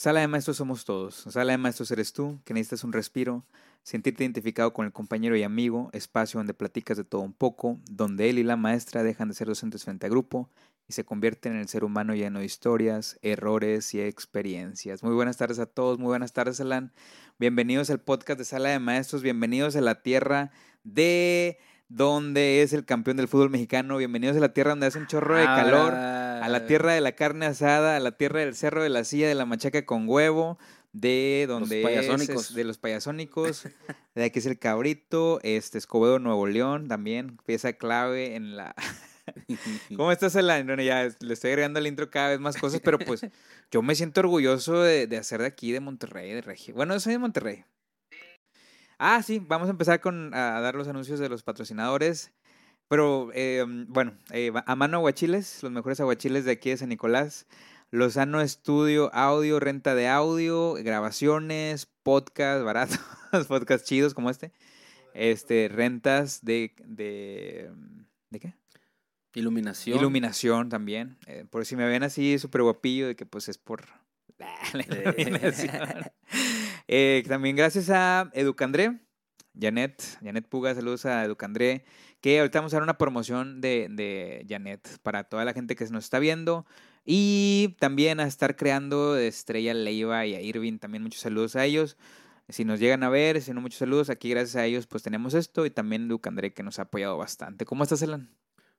Sala de maestros somos todos. Sala de maestros eres tú, que necesitas un respiro, sentirte identificado con el compañero y amigo, espacio donde platicas de todo un poco, donde él y la maestra dejan de ser docentes frente a grupo y se convierten en el ser humano lleno de historias, errores y experiencias. Muy buenas tardes a todos, muy buenas tardes, Alan. Bienvenidos al podcast de Sala de Maestros, bienvenidos a la tierra de donde es el campeón del fútbol mexicano. Bienvenidos a la tierra donde hace un chorro de calor, a la tierra de la carne asada, a la tierra del cerro de la silla de la machaca con huevo, de donde Los es, payasónicos. es de los payasónicos, de aquí es el cabrito, este Escobedo Nuevo León también, pieza clave en la ¿Cómo estás, Alan? Bueno, ya le estoy agregando al intro cada vez más cosas, pero pues yo me siento orgulloso de, de hacer de aquí, de Monterrey, de Regio. Bueno, yo soy de Monterrey. Ah, sí, vamos a empezar con a dar los anuncios de los patrocinadores. Pero eh, bueno, eh, a mano aguachiles, los mejores aguachiles de aquí de San Nicolás. Lozano Estudio, audio, renta de audio, grabaciones, podcast baratos, podcast chidos como este. Este, rentas de, de, ¿de qué? Iluminación. Iluminación también. eh, por si me ven así súper guapillo, de que pues es por la iluminación. Eh, también gracias a Educandré, Janet, Janet Puga, saludos a Educandré, que ahorita vamos a dar una promoción de, de Janet para toda la gente que nos está viendo. Y también a estar creando Estrella Leiva y a Irving, también muchos saludos a ellos. Si nos llegan a ver, si no, muchos saludos. Aquí gracias a ellos pues tenemos esto y también Educandré que nos ha apoyado bastante. ¿Cómo estás, Elan?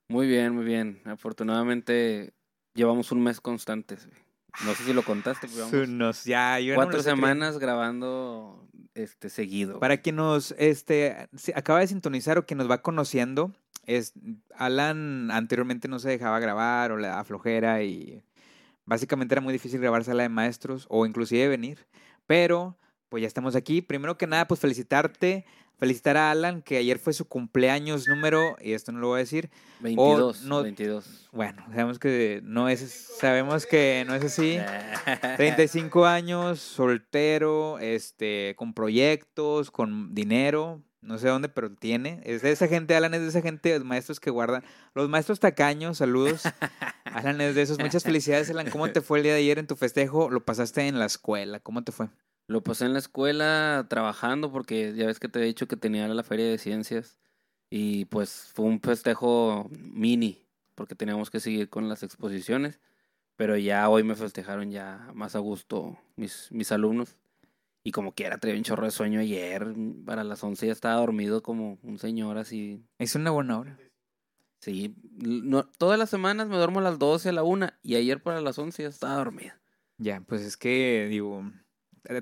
Muy bien, muy bien. Afortunadamente llevamos un mes constantes. No sé si lo contaste, pero Nos, ya, yo cuatro semanas grabando este seguido. Para quien nos este, acaba de sintonizar o quien nos va conociendo, es Alan anteriormente no se dejaba grabar o le daba flojera y básicamente era muy difícil grabar sala de maestros o inclusive venir. Pero pues ya estamos aquí. Primero que nada, pues felicitarte, felicitar a Alan que ayer fue su cumpleaños número, y esto no lo voy a decir, 22, no- 22. bueno, sabemos que no es, sabemos que no es así. 35 años, soltero, este, con proyectos, con dinero, no sé dónde, pero tiene. Es de esa gente, Alan, es de esa gente, de maestros que guardan. Los maestros tacaños, saludos. Alan es de esos. Muchas felicidades, Alan. ¿Cómo te fue el día de ayer en tu festejo? Lo pasaste en la escuela. ¿Cómo te fue? Lo pasé en la escuela trabajando porque ya ves que te he dicho que tenía la feria de ciencias y pues fue un festejo mini porque teníamos que seguir con las exposiciones, pero ya hoy me festejaron ya más a gusto mis, mis alumnos y como quiera traía un chorro de sueño ayer, para las 11 ya estaba dormido como un señor así. Es una buena hora. Sí, no, todas las semanas me duermo a las 12, a la 1 y ayer para las 11 ya estaba dormido. Ya, pues es que, digo,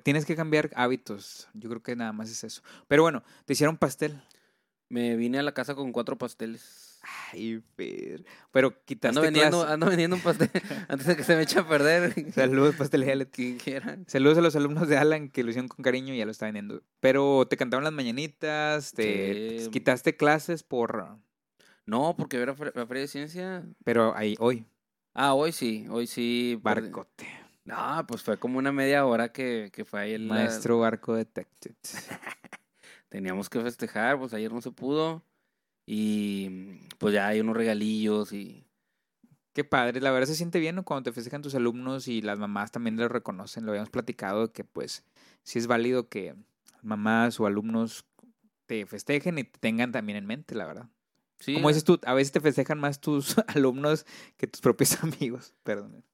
tienes que cambiar hábitos. Yo creo que nada más es eso. Pero bueno, te hicieron pastel. Me vine a la casa con cuatro pasteles. Ay, Fer. Pero quitaste Ando vendiendo, ando vendiendo un pastel antes de que se me eche a perder. Saludos, Quien quiera. Saludos a los alumnos de Alan que lo hicieron con cariño y ya lo está vendiendo. Pero te cantaron las mañanitas, te Sí. quitaste clases por... No, porque era la feria de ciencia. Pero ahí, hoy, Ah, hoy sí, hoy sí. Barcote. No, pues fue como una media hora que, que fue ahí el Maestro Barco Detected. Teníamos que festejar, pues ayer no se pudo. Y pues ya hay unos regalillos y. Qué padre, la verdad se siente bien ¿no? cuando te festejan tus alumnos y las mamás también lo reconocen. Lo habíamos platicado que pues sí es válido que mamás o alumnos te festejen y te tengan también en mente, la verdad. Sí, Como dices tú, a veces te festejan más tus alumnos que tus propios amigos. Perdón.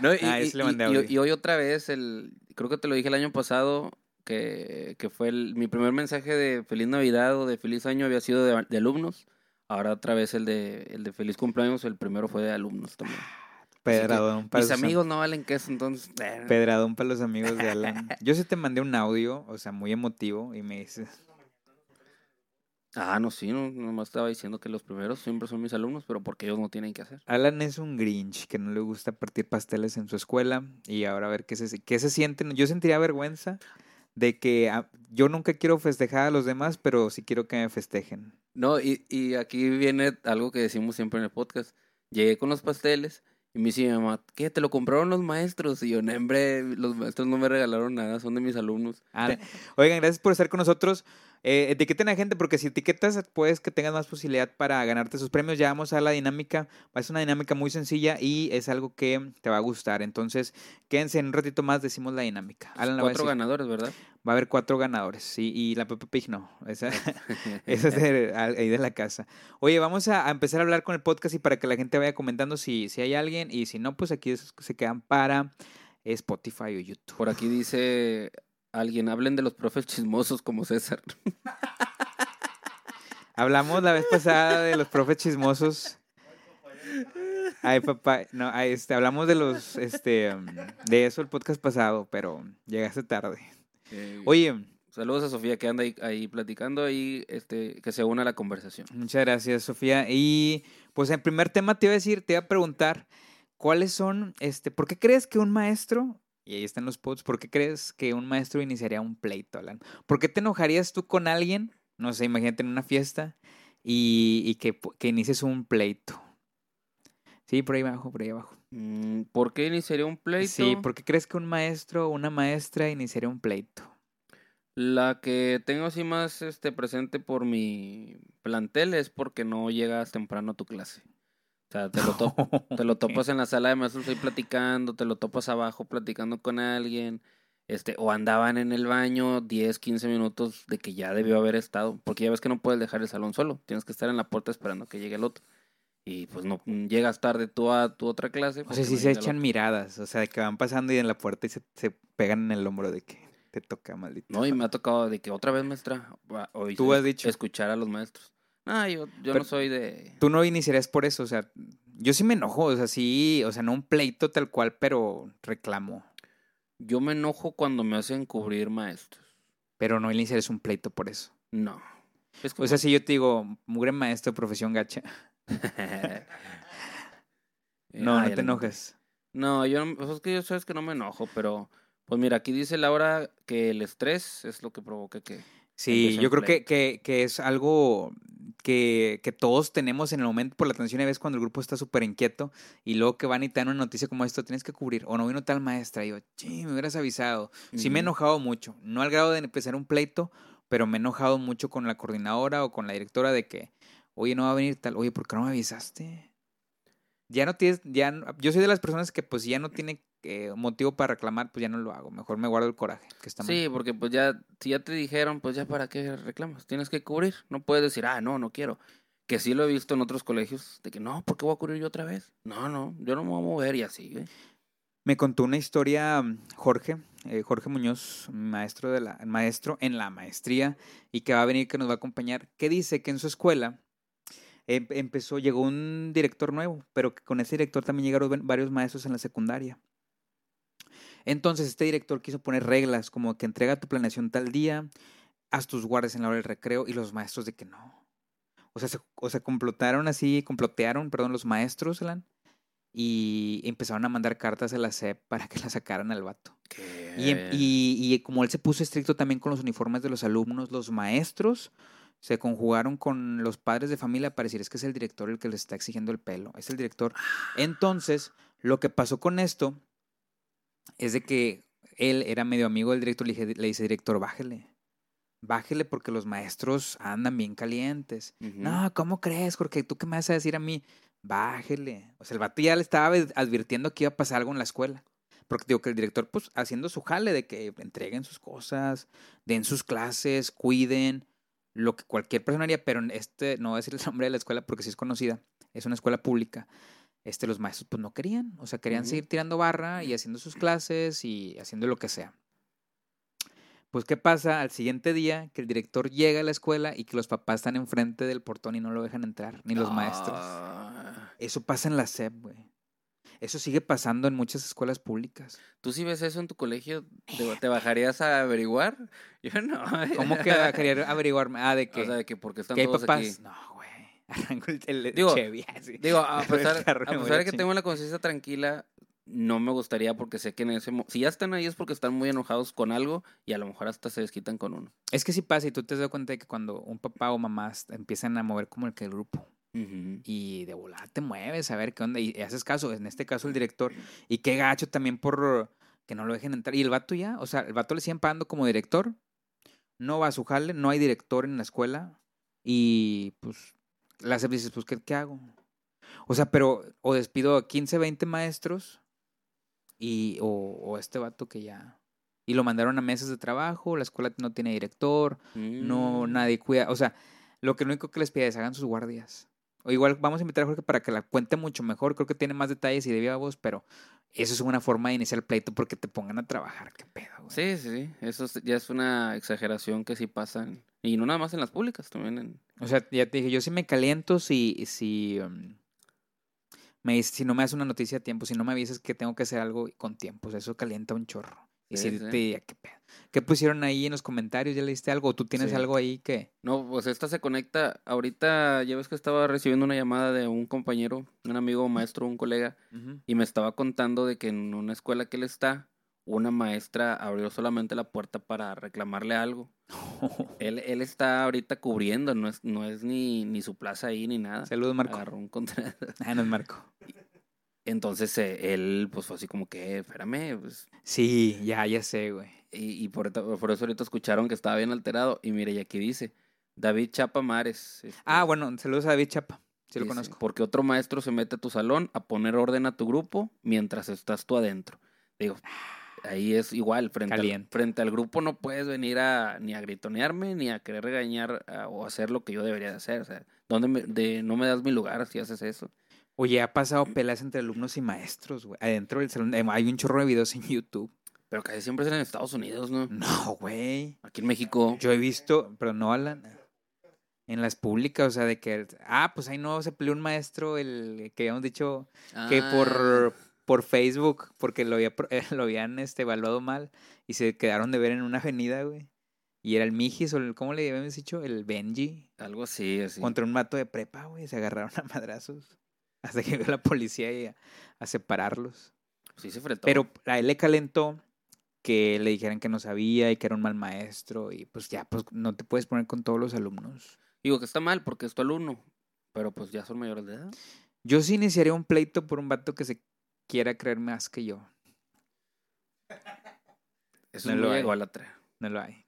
No, y, Ah, y- y- mandé y- audio. y hoy otra vez, el, creo que te lo dije el año pasado, que, que fue el- mi primer mensaje de Feliz Navidad o de Feliz Año había sido de, de alumnos. Ahora otra vez el de, el de Feliz Cumpleaños, el primero fue de alumnos también. Pedradón para Mis am- amigos no valen queso, entonces... eh, Pedradón para los amigos de Alan. Yo sí te mandé un audio, o sea, muy emotivo, y me dices, Ah, no, sí, no, nomás estaba diciendo que los primeros siempre son mis alumnos, pero porque ellos no tienen que hacer. Alan es un Grinch que no le gusta partir pasteles en su escuela y ahora a ver qué se, qué se siente. Yo sentiría vergüenza de que ah, yo nunca quiero festejar a los demás, pero sí quiero que me festejen. No, y, y aquí viene algo que decimos siempre en el podcast. Llegué con los pasteles y me dice mi mamá, ¿qué? ¿Te lo compraron los maestros? Y yo, no, hombre, los maestros no me regalaron nada, son de mis alumnos. Ah, Oigan, gracias por estar con nosotros. Eh, etiqueten a gente porque si etiquetas puedes que tengas más posibilidad para ganarte sus premios. Ya vamos a la dinámica. Es una dinámica muy sencilla y es algo que te va a gustar. Entonces, quédense en un ratito más, decimos la dinámica. Alan cuatro ganadores, ¿verdad? Va a haber cuatro ganadores. y la Pepe Pig no. Esa, esa es de, ahí de la casa. Oye, vamos a, empezar a hablar con el podcast y para que la gente vaya comentando si, si hay alguien. Y si no, pues aquí se quedan para Spotify o YouTube. Por aquí dice alguien, hablen de los profes chismosos como César. Hablamos la vez pasada de los profes chismosos. Ay, papá, no, este, hablamos de los, este, de eso el podcast pasado, pero llegaste tarde. Oye. Saludos a Sofía que anda ahí, platicando y este, que se una a la conversación. Muchas gracias, Sofía. Y pues en primer tema te iba a decir, te iba a preguntar, ¿cuáles son, este, por qué crees que un maestro y ahí están los posts. ¿Por qué crees que un maestro iniciaría un pleito, Alan? ¿Por qué te enojarías tú con alguien? No sé, imagínate en una fiesta y, que, que, inicies un pleito. Sí, por ahí abajo, por ahí abajo. Mm, ¿Por qué iniciaría un pleito? Sí, ¿por qué crees que un maestro o una maestra iniciaría un pleito? La que tengo así más este, presente por mi plantel es porque no llegas temprano a tu clase. O sea, te lo, te lo topas en la sala de maestros ahí platicando, te lo topas abajo platicando con alguien, este, o andaban en el baño 10, 15 minutos de que ya debió haber estado, porque ya ves que no puedes dejar el salón solo, tienes que estar en la puerta esperando que llegue el otro. Y pues no llegas tarde tú a tu otra clase. O sea, si se echan miradas, o sea, que van pasando y en la puerta y se, se pegan en el hombro de que te toca, maldito. No, y me ha tocado de que otra vez maestra, Tú has dicho. escuchar a los maestros. Ah, yo, yo no soy de... Tú no iniciarías por eso, o sea, yo sí me enojo, o sea, sí, o sea, no un pleito tal cual, pero reclamo. Yo me enojo cuando me hacen cubrir maestros. Pero no iniciarías un pleito por eso. No. O sea, si yo te digo, mugre maestro, profesión gacha. no, no te enojes. No, yo pues es que yo sabes que no me enojo, pero pues mira, aquí dice Laura que el estrés es lo que provoca que... Sí, yo creo que, que, que, es algo que, que, todos tenemos en el momento por la atención y ves cuando el grupo está súper inquieto y luego que van y te dan una noticia como esto, tienes que cubrir. O no vino tal maestra. Y yo, sí, me hubieras avisado. Sí, me he enojado mucho. No al grado de empezar un pleito, pero me he enojado mucho con la coordinadora o con la directora de que, oye, no va a venir tal. Oye, ¿por qué no me avisaste? Ya no tienes, ya, yo soy de las personas que pues ya no tiene eh, motivo para reclamar, pues ya no lo hago. Mejor me guardo el coraje. Que está sí, porque pues ya, si ya te dijeron, pues ya para qué reclamas. Tienes que cubrir. No puedes decir, ah, no, no quiero. Que sí lo he visto en otros colegios, de que no, ¿por qué voy a cubrir yo otra vez? No, no, yo no me voy a mover y así, Me contó una historia mm, Jorge, eh, Jorge Muñoz, maestro, de la, maestro en la maestría y que va a venir, que nos va a acompañar, que dice que en su escuela empezó, llegó un director nuevo, pero con ese director también llegaron varios maestros en la secundaria. Entonces este director quiso poner reglas como que entrega tu planeación tal día, haz tus guardias en la hora del recreo y los maestros de que no. O sea, se, o sea, complotaron así, complotearon, perdón, los maestros, Alan, y empezaron a mandar cartas a la SEP para que la sacaran al vato. Y, y, y, como él se puso estricto también con los uniformes de los alumnos, los maestros se conjugaron con los padres de familia para decir es que es el director el que les está exigiendo el pelo, es el director. Entonces, lo que pasó con esto es de que él era medio amigo del director, le, le dice, director, bájele. Bájele porque los maestros andan bien calientes. No, ¿cómo crees, Jorge? ¿Tú qué me vas a decir a mí? Bájele. O sea, el vato ya le estaba advirtiendo que iba a pasar algo en la escuela. Porque digo que el director, pues, haciendo su jale de que entreguen sus cosas, den sus clases, cuiden, lo que cualquier persona haría, pero este, no voy a decir el nombre de la escuela porque sí es conocida, es una escuela pública este, los maestros pues no querían, o sea, querían seguir tirando barra y haciendo sus clases y haciendo lo que sea. Pues, ¿qué pasa? Al siguiente día, que el director llega a la escuela y que los papás están enfrente del portón y no lo dejan entrar, ni los maestros. Ah. Eso pasa en la SEP, güey. Eso sigue pasando en muchas escuelas públicas. ¿Tú si ves eso en tu colegio, te, bajarías a averiguar? Yo no. ¿Cómo que bajaría a averiguar? Ah, de que. O sea, de que porque están todos papás? aquí. No, Arranco el, digo, Digo, a pesar, de que tengo la conciencia tranquila, no me gustaría porque sé que en ese si ya están ahí es porque están muy enojados con algo y a lo mejor hasta se desquitan con uno. Es que sí pasa y tú te das cuenta de que cuando un papá o mamá empiezan a mover como el que el grupo y de volada te mueves a ver qué onda y haces caso, en este caso el director y qué gacho también por que no lo dejen entrar y el vato ya, o sea, el vato le siguen pagando como director no va a su jale, no hay director en la escuela y pues la dices, pues ¿qué, qué hago? O sea, pero o despido a 15, 20 maestros y o, o este vato que ya y lo mandaron a mesas de trabajo, la escuela no tiene director, no Mm. nadie cuida, o sea, lo que lo único que les pide es hagan sus guardias. O igual vamos a invitar a Jorge para que la cuente mucho mejor, creo que tiene más detalles y de viva voz, pero eso es una forma de iniciar el pleito porque te pongan a trabajar, qué pedo, güey. Sí, sí, sí. Eso es- ya es una exageración que sí pasa. Y no nada más en las públicas, también en... O sea, ya te dije, yo sí me caliento si, si, um, me, si no me das una noticia a tiempo, si no me avisas que tengo que hacer algo con tiempo, o sea, eso calienta un chorro. Y Sí, si sí. te diría, ¿qué pusieron ahí en los comentarios? ¿Ya leíste algo? ¿O tú tienes Sí. algo ahí que...? No, pues esta se conecta. Ahorita ya ves que estaba recibiendo una llamada de un compañero, un amigo maestro, un colega, y me estaba contando de que en una escuela que él está, una maestra abrió solamente la puerta para reclamarle algo. Él, él está ahorita cubriendo, no es, no es ni, ni su plaza ahí ni nada. Saludos, Marco. Agarró un contrato. Ah, no es Marco. Entonces eh, él, pues fue así como que, espérame, pues. Sí, ya, ya sé, güey. Y, y por, por eso ahorita escucharon que estaba bien alterado. Y mire, y aquí dice, David Chapa Mares. este, Ah, bueno, saludos a David Chapa. Sí lo dice, conozco. Porque otro maestro se mete a tu salón a poner orden a tu grupo mientras estás tú adentro. Digo, ahí es igual, frente al, frente al grupo no puedes venir a ni a gritonearme ni a querer regañar a- o hacer lo que yo debería de hacer. O sea, ¿dónde me- de, no me das mi lugar si haces eso? Oye, ha pasado peleas entre alumnos y maestros, güey. Adentro del salón. eh, Hay un chorro de videos en YouTube. Pero casi siempre es en Estados Unidos, ¿no? No, güey. Aquí en México. Yo he visto, pero no Alan, en las públicas, o sea, de que, ah, pues ahí no se peleó un maestro, el que habíamos dicho que Ah, por, por Facebook, porque lo, había, lo habían este, evaluado mal y se quedaron de ver en una avenida, güey. Y era el Mijis, o el, ¿cómo le habíamos dicho? El Benji, Algo así, así. contra un mato de prepa, güey. Se agarraron a madrazos hasta que llegó la policía y a, a separarlos. Sí se fretó. Pero a él le calentó que le dijeran que no sabía y que era un mal maestro y pues ya, pues no te puedes poner con todos los alumnos. Digo que está mal porque es tu alumno. Pero pues ya son mayores de edad. Yo sí iniciaría un pleito por un vato que se quiera creer más que yo. Eso No no lo hay. a la tra- No lo hay.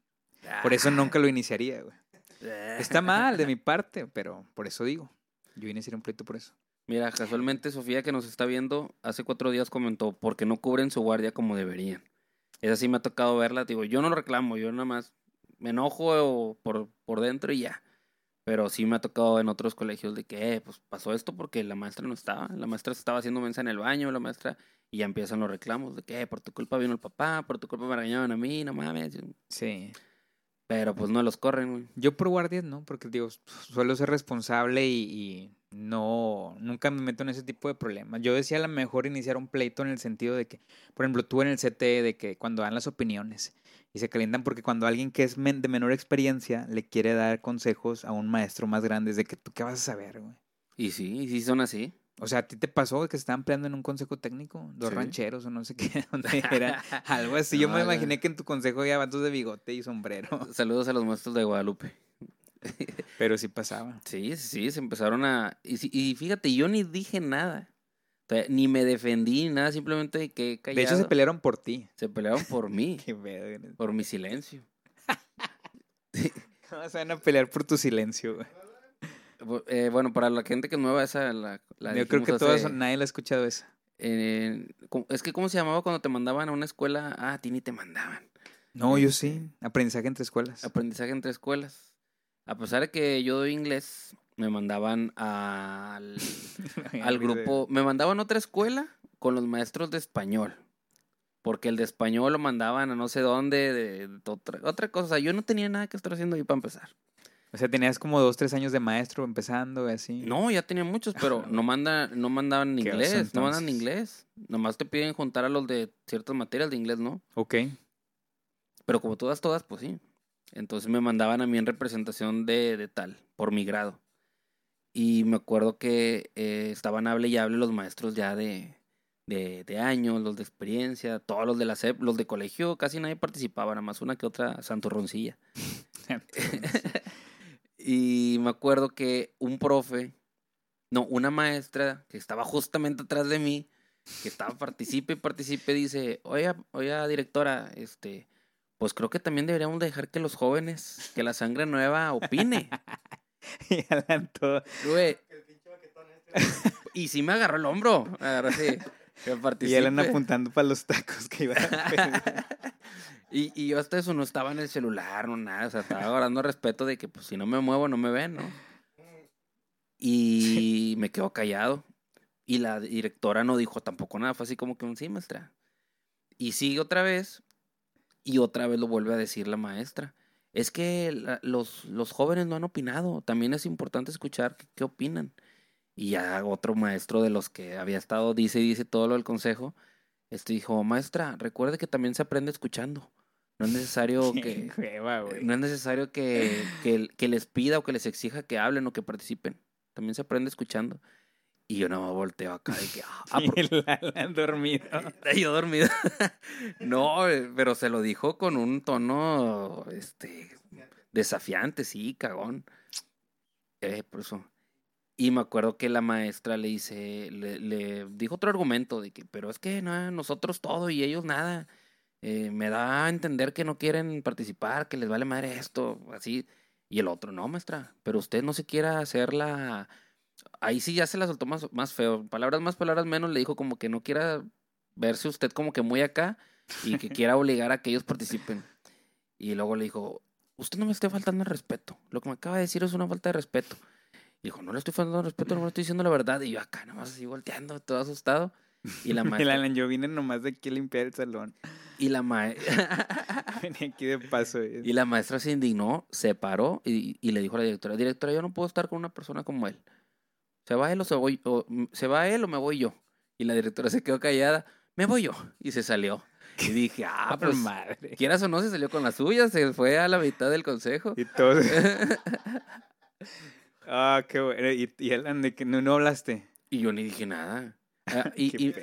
Por eso nunca lo iniciaría, güey. Está mal de mi parte, pero por eso digo. Yo iniciaría un pleito por eso. Mira, casualmente Sofía que nos está viendo hace cuatro días comentó porque no cubren su guardia como deberían. Esa sí me ha tocado verla. Digo, yo no lo reclamo, yo nada más me enojo por, por dentro y ya. Pero sí me ha tocado en otros colegios de que, eh, pues pasó esto porque la maestra no estaba. La maestra estaba haciendo mensa en el baño, la maestra, y ya empiezan los reclamos de que, eh, por tu culpa vino el papá, por tu culpa me regañaban a mí, no mames. Sí. Pero pues no los corren, güey. Yo por guardias no, porque digo, suelo ser responsable y, y no, nunca me meto en ese tipo de problemas. Yo decía a lo mejor iniciar un pleito en el sentido de que, por ejemplo, tú en el CT, de que cuando dan las opiniones y se calientan porque cuando alguien que es men- de menor experiencia le quiere dar consejos a un maestro más grande, es de que tú qué vas a saber, güey. Y sí, y sí son así. O sea, ¿a ti te pasó que se estaban peleando en un consejo técnico? Dos Sí. rancheros o no sé qué, donde era algo así. Yo No, me imaginé que en tu consejo había vatos de bigote y sombrero, Saludos a los maestros de Guadalupe. pero sí pasaba. Sí, sí, se empezaron a... Y, y fíjate, yo ni dije nada. O sea, ni me defendí, ni nada, simplemente que callado. De hecho, se pelearon por ti. Se pelearon por mí, Qué pedo, por mi silencio. ¿Cómo se van a pelear por tu silencio, güey? Eh, bueno, para la gente que es nueva, esa la, la Yo creo que hace- todos, nadie la ha escuchado esa. eh, ¿cómo- es que, ¿cómo se llamaba cuando te mandaban a una escuela? Ah, a ti ni te mandaban. No, yo Este, sí. Aprendizaje entre escuelas. Aprendizaje entre escuelas. A pesar de que yo doy inglés, me mandaban al, al grupo, me mandaban a otra escuela con los maestros de español. Porque el de español lo mandaban a no sé dónde, de, de otra, otra cosa. O sea, yo no tenía nada que estar haciendo ahí para empezar. O sea, tenías como dos, tres años de maestro empezando y así. No, ya tenía muchos, pero no manda, no mandaban inglés, oso, no mandan inglés. Nomás te piden juntar a los de ciertas materias de inglés, ¿no? Ok. Pero como todas, todas, pues sí. Entonces me mandaban a mí en representación de, de tal, por mi grado. Y me acuerdo que eh, estaban hable y hable los maestros ya de, de, de años, los de experiencia, todos los de la SEP, los de colegio, casi nadie participaba, nada más una que otra santurroncilla. y me acuerdo que un profe, no, una maestra que estaba justamente atrás de mí, que estaba participe y participe, dice, oiga, oiga, directora, este, pues creo que también deberíamos dejar que los jóvenes, que la sangre nueva opine. y. Güey. Y sí me agarró el hombro. Agarró así. Que Y Alan participe. apuntando para los tacos que iba a. y, y yo hasta eso no estaba en el celular, no nada. O sea, estaba guardando respeto de que pues si no me muevo no me ven, ¿no? Y me quedo callado. Y la directora no dijo tampoco nada. Fue así como que un sí, maestra. Y sigue otra vez. Y otra vez lo vuelve a decir la maestra. Es que la- los, los jóvenes no han opinado. También es importante escuchar qué, qué opinan. Y ya otro maestro de los que había estado, dice y dice todo lo del consejo, este dijo, maestra, recuerde que también se aprende escuchando. No es necesario que, no es necesario que, que, que les pida o que les exija que hablen o que participen. También se aprende escuchando. Y yo no me volteo acá de que, ah, Y el Alan dormido. yo dormido. no, eh, pero se lo dijo con un tono, este, desafiante, sí, cagón. Eh, por eso. Y me acuerdo que la maestra le dice, le, le dijo otro argumento de que, pero es que no, nosotros todo y ellos nada. Eh, me da a entender que no quieren participar, que les vale madre esto, así. Y el otro, no, maestra, pero usted no se quiera hacer la... Ahí sí ya se la soltó más, más feo. Palabras más, palabras menos, le dijo como que no quiera verse usted como que muy acá y que quiera obligar a que ellos participen. Y luego le dijo, usted no me esté faltando el respeto. Lo que me acaba de decir es una falta de respeto. Y dijo, no le estoy faltando el respeto, no le estoy diciendo la verdad. Y yo acá nomás así volteando, todo asustado. Y la maestra... Alan, yo vine nomás de aquí a limpiar el salón. y la maestra... Venía aquí de paso. güey. Y la maestra se indignó, se paró y, y le dijo a la directora, directora, yo no puedo estar con una persona como él. ¿Se va él o se voy o, se va él o me voy yo? Y la directora se quedó callada, me voy yo. Y se salió. Y dije, ah, Ah, pues, madre. quieras o no, se salió con la suya, se fue a la mitad del consejo. Y todo. Ah, qué bueno. Y, y Alan, de que no, no hablaste. Y yo ni dije nada. Ah, y, y-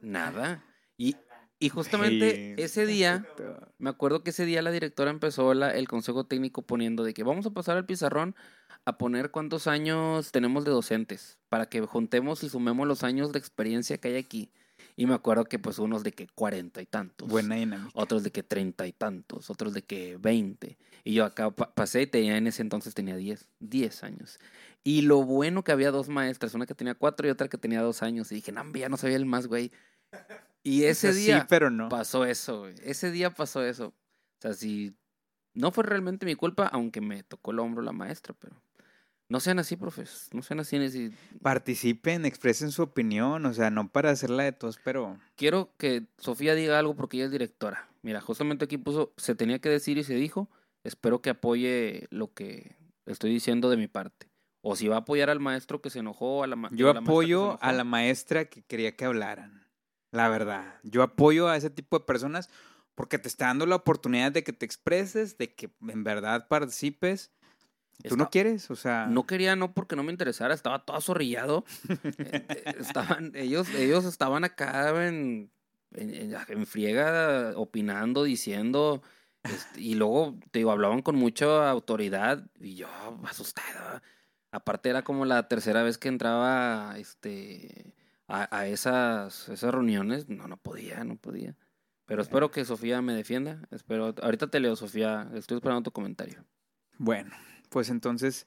nada. Y, y justamente ese día, me acuerdo que ese día la directora empezó la- el consejo técnico poniendo de que vamos a pasar al pizarrón a poner cuántos años tenemos de docentes para que juntemos y sumemos los años de experiencia que hay aquí. Y me acuerdo que pues unos de que cuarenta y tantos. Buena dinámica. Otros de que treinta y tantos, otros de que veinte. Y yo acá pa- pasé y tenía en ese entonces tenía diez, diez años. Y lo bueno que había dos maestras, una que tenía cuatro y otra que tenía dos años. Y dije, no, ya no sabía el más, güey. Y ese día Sí, pero no. pasó eso, güey. Ese día pasó eso. O sea, si no fue realmente mi culpa, aunque me tocó el hombro la maestra, pero no sean así, profes. No sean así. si- Participen, expresen su opinión. O sea, no para hacerla de todos, pero. Quiero que Sofía diga algo porque ella es directora. Mira, justamente aquí puso, se tenía que decir y se dijo. Espero que apoye lo que estoy diciendo de mi parte. O si va a apoyar al maestro que se enojó, a la ma- Yo a la apoyo a la maestra que quería que hablaran. La verdad. Yo apoyo a ese tipo de personas porque te está dando la oportunidad de que te expreses, de que en verdad participes. Tú no quieres, o sea. No quería, no porque no me interesara, estaba todo azorrillado. Eh, estaban, ellos, ellos estaban acá en, en, friega, opinando, diciendo, este, y luego, te digo, hablaban con mucha autoridad, y yo asustado. Aparte era como la tercera vez que entraba este, a, a esas, esas reuniones, no, no podía, no podía. Pero espero que Sofía me defienda, espero, ahorita te leo, Sofía, estoy esperando tu comentario. Bueno, pues entonces.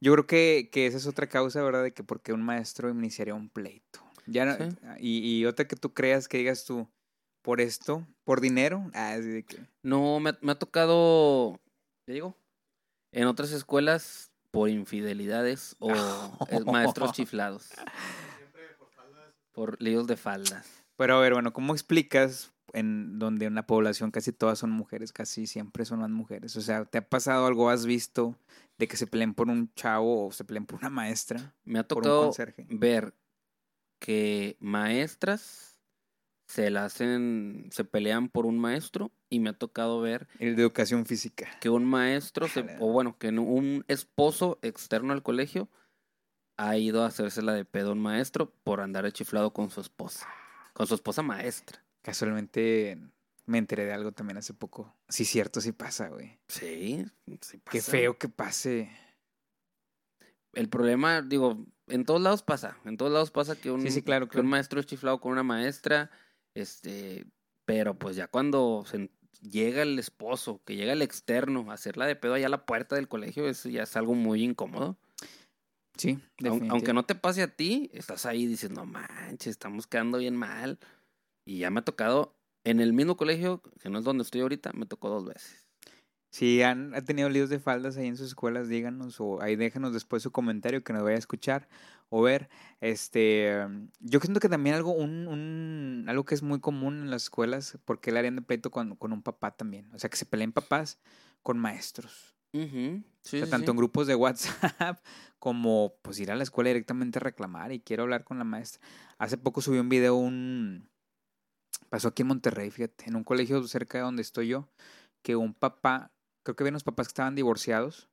Yo creo que, que esa es otra causa, ¿verdad? De que porque un maestro iniciaría un pleito. Ya no- Sí. y, y otra que tú creas que digas tú, por esto, por dinero. Ah, así de que. No, me, ha- me ha tocado, ¿ya digo? En otras escuelas por infidelidades o eh, maestros chiflados. Por líos de faldas. Pero a ver, bueno, ¿cómo explicas en donde una población casi todas son mujeres, casi siempre son las mujeres? O sea, ¿te ha pasado algo, has visto de que se peleen por un chavo o se peleen por una maestra? Me ha tocado ver que maestras se la hacen, se pelean por un maestro y me ha tocado ver El de educación física. que un maestro, se- o bueno, que un esposo externo al colegio ha ido a hacérsela de pedo a un maestro por andar chiflado con su esposa, con su esposa maestra. Casualmente me enteré de algo también hace poco. Sí, cierto, sí pasa, güey. Sí, sí Qué pasa. feo que pase. El problema, digo, en todos lados pasa, en todos lados pasa que un, Sí, sí, claro, que un maestro es chiflado con una maestra, este, Pero pues ya cuando se llega el esposo, que llega el externo a hacerla de pedo allá a la puerta del colegio, eso ya es algo muy incómodo. Sí, Aun- Aunque no te pase a ti, estás ahí dices, no manches, estamos quedando bien mal. Y ya me ha tocado en el mismo colegio, que no es donde estoy ahorita, me tocó dos veces. Si han, han tenido líos de faldas ahí en sus escuelas, díganos o ahí déjanos después su comentario que nos vaya a escuchar o ver. Este, um, yo siento que también algo, un, un- algo que es muy común en las escuelas, porque le harían de pleito con, con un papá también. O sea, que se peleen papás con maestros. Sí, o sea, sí, tanto sí. en grupos de WhatsApp como pues ir a la escuela directamente a reclamar y quiero hablar con la maestra. Hace poco subí un video, un... Pasó aquí en Monterrey, fíjate, en un colegio cerca de donde estoy yo, que un papá, creo que había unos papás que estaban divorciados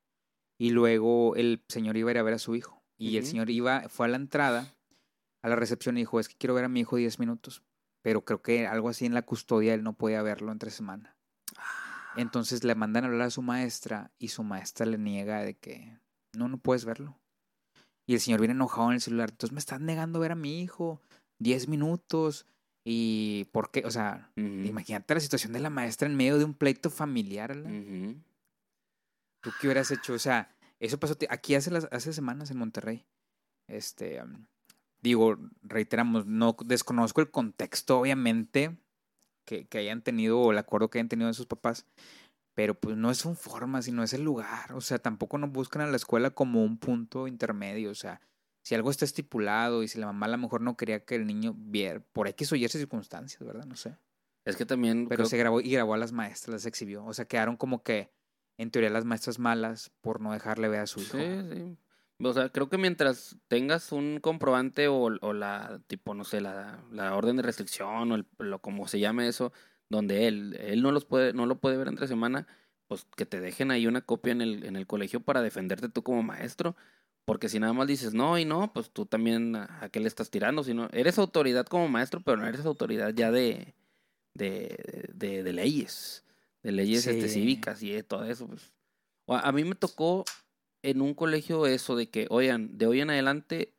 y luego el señor iba a ir a ver a su hijo. Y el señor iba, fue a la entrada, a la recepción y dijo, es que quiero ver a mi hijo 10 minutos. Pero creo que algo así en la custodia él no podía verlo entre semana. Entonces le mandan a hablar a su maestra y su maestra le niega de que no, no puedes verlo. Y el señor viene enojado en el celular. Entonces me estás negando ver a mi hijo 10 minutos. ¿Y por qué? O sea, Ujú, imagínate la situación de la maestra en medio de un pleito familiar. ¿la? ¿Tú qué hubieras hecho? O sea, eso pasó aquí hace, las, hace semanas en Monterrey. Este, um, digo, reiteramos, no desconozco el contexto, obviamente, que, que hayan tenido o el acuerdo que hayan tenido de sus papás, pero pues no son formas y no es el lugar. O sea, tampoco nos buscan a la escuela como un punto intermedio. O sea, si algo está estipulado y si la mamá a lo mejor no quería que el niño viera, por X o Y circunstancias, ¿verdad? No sé. Es que también Pero creo se grabó y grabó a las maestras, las exhibió. O sea, quedaron como que, en teoría, las maestras malas por no dejarle ver a su hijo. Sí, sí. O sea, creo que mientras tengas un comprobante o, o la, tipo, no sé, la, la orden de restricción o el, lo como se llame eso, donde él, él no los puede, no lo puede ver entre semana, pues que te dejen ahí una copia en el, en el colegio para defenderte tú como maestro. Porque si nada más dices no y no, pues tú también a, a qué le estás tirando. Si no, eres autoridad como maestro, pero no eres autoridad ya de, de, de, de leyes, de leyes este, cívicas y de todo eso. Pues. A a mí me tocó en un colegio eso de que, oigan, de hoy en adelante,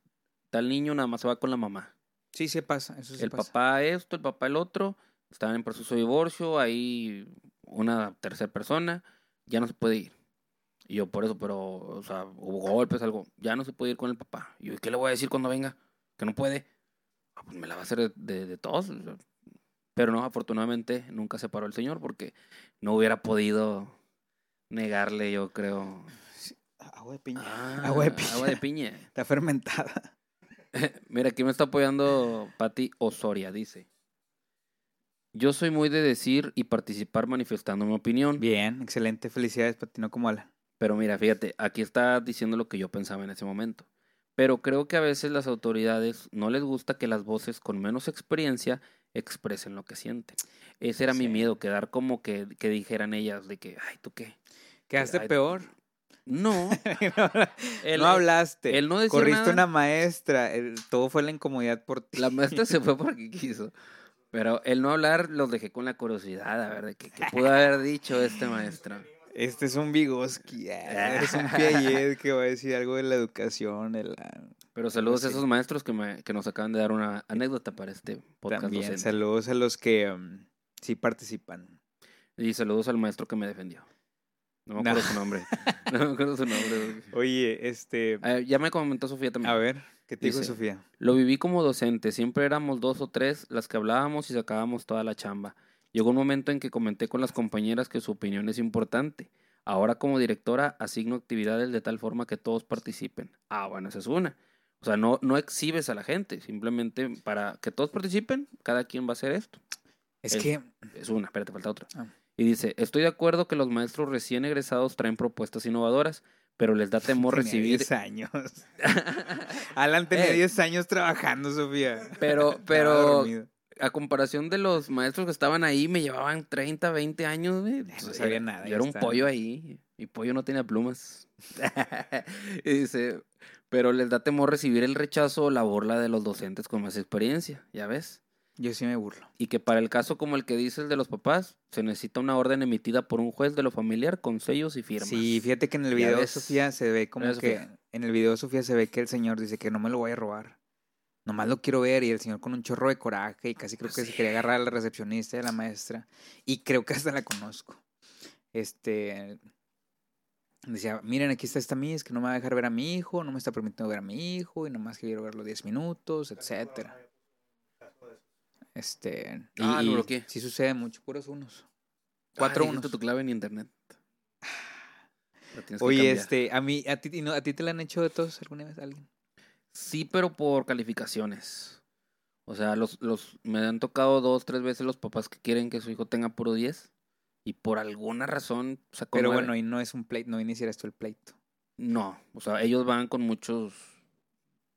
tal niño nada más se va con la mamá. Sí, sí pasa, eso el pasa. papá esto, el papá el otro, estaban en proceso de divorcio, hay una tercera persona, ya no se puede ir. Y yo por eso, pero, o sea, hubo golpes, algo, ya no se puede ir con el papá. Y yo, ¿y qué le voy a decir cuando venga? Que no puede. "Ah, pues me la va a hacer de, de, de todos. Pero no, afortunadamente nunca se paró el señor porque no hubiera podido negarle, yo creo. Agua de piña. Ah, agua de piña. Agua de piña. Está fermentada. Mira, aquí me está apoyando Patti Osoria, dice. Yo soy muy de decir y participar manifestando mi opinión. Bien, excelente. Felicidades, Patino como Alan. Pero mira, fíjate, aquí está diciendo lo que yo pensaba en ese momento. Pero creo que a veces las autoridades no les gusta que las voces con menos experiencia expresen lo que sienten. Ese era mi miedo, quedar como que, que dijeran ellas de que, ay, ¿tú qué? Quedaste Ay, peor. No, El- no hablaste. él no decía Corriste nada. una maestra. todo fue la incomodidad por ti. la maestra se fue porque quiso. Pero el no hablar los dejé con la curiosidad, a ver, de qué, qué pudo haber dicho este maestro. Este es un Vygotsky. ah, Eres un Piaget que va a decir algo de la educación. De la... Pero saludos a Sí. esos maestros que, me, que nos acaban de dar una anécdota para este podcast También docente. saludos a los que um, sí participan. Y saludos al maestro que me defendió. No me No. acuerdo su nombre. No me acuerdo su nombre. Oye, este... Ah, ya me comentó Sofía también. A ver, ¿qué te dijo Dice, Sofía? Lo viví como docente. Siempre éramos dos o tres las que hablábamos y sacábamos toda la chamba. Llegó un momento en que comenté con las compañeras que su opinión es importante. Ahora como directora asigno actividades de tal forma que todos participen. Ah, bueno, esa es una. O sea, no, no exhibes a la gente. Simplemente para que todos participen, cada quien va a hacer esto. Es que... Es una, espérate, falta otra. Ah. Y dice, estoy de acuerdo que los maestros recién egresados traen propuestas innovadoras, pero les da temor tenía recibir... 10 años. Alan tenía Eh. 10 años trabajando, Sofía. Pero, pero. A comparación de los maestros que estaban ahí, me llevaban 30, 20 años, güey. no Pues, sabía nada, Yo era un pollo ahí, y pollo no tenía plumas. y dice, pero les da temor recibir el rechazo o la burla de los docentes con más experiencia, ¿ya ves? Yo sí me burlo. Y que para el caso como el que dices de los papás, se necesita una orden emitida por un juez de lo familiar con sellos y firmas. Sí, fíjate que en el video, ves. Sofía, se ve como que... Sofía. En el video, Sofía, se ve que el señor dice que no me lo voy a robar. Nomás lo quiero ver y el señor con un chorro de coraje y casi creo que se quería agarrar a la recepcionista y a la maestra. Y creo que hasta la conozco. Este, decía, miren, aquí está esta miss que no me va a dejar ver a mi hijo, no me está permitiendo ver a mi hijo y nomás quiero verlo 10 minutos, etcétera. Este, y, Ah, lo y bloqueé. sí sucede mucho, puros unos. Cuatro Ay, unos. tu clave en internet. Oye, este, a mí, a ti, y no, ¿a ti te la han hecho de todos alguna vez alguien? Sí, pero por calificaciones. O sea, los, los, me han tocado dos, tres veces los papás que quieren que su hijo tenga puro 10 y por alguna razón sacó Pero bueno, y no es un pleito, no iniciaras tú el pleito. No, o sea, ellos van con muchos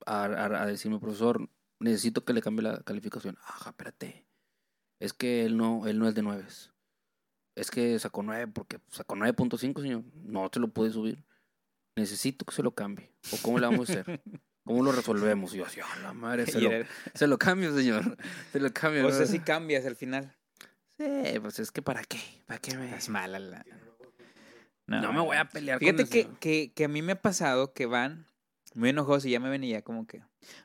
a, a- a decirme, profesor, necesito que le cambie la calificación. Ajá, espérate. Es que él no, él no es de nueves. Es que sacó 9 porque sacó 9.5, señor. No te lo puede subir. Necesito que se lo cambie. ¿O cómo le vamos a hacer? ¿Cómo lo resolvemos? Y yo así, "A la madre, se lo, se lo cambio, señor. Se lo cambio. o ¿no?". sea, si cambias al final. Sí, pues es que ¿para qué? ¿Para qué me...? Es mala la... No, me voy a pelear Fíjate con que, que, que a mí me ha pasado que van muy enojados y ya me ven y ya como que...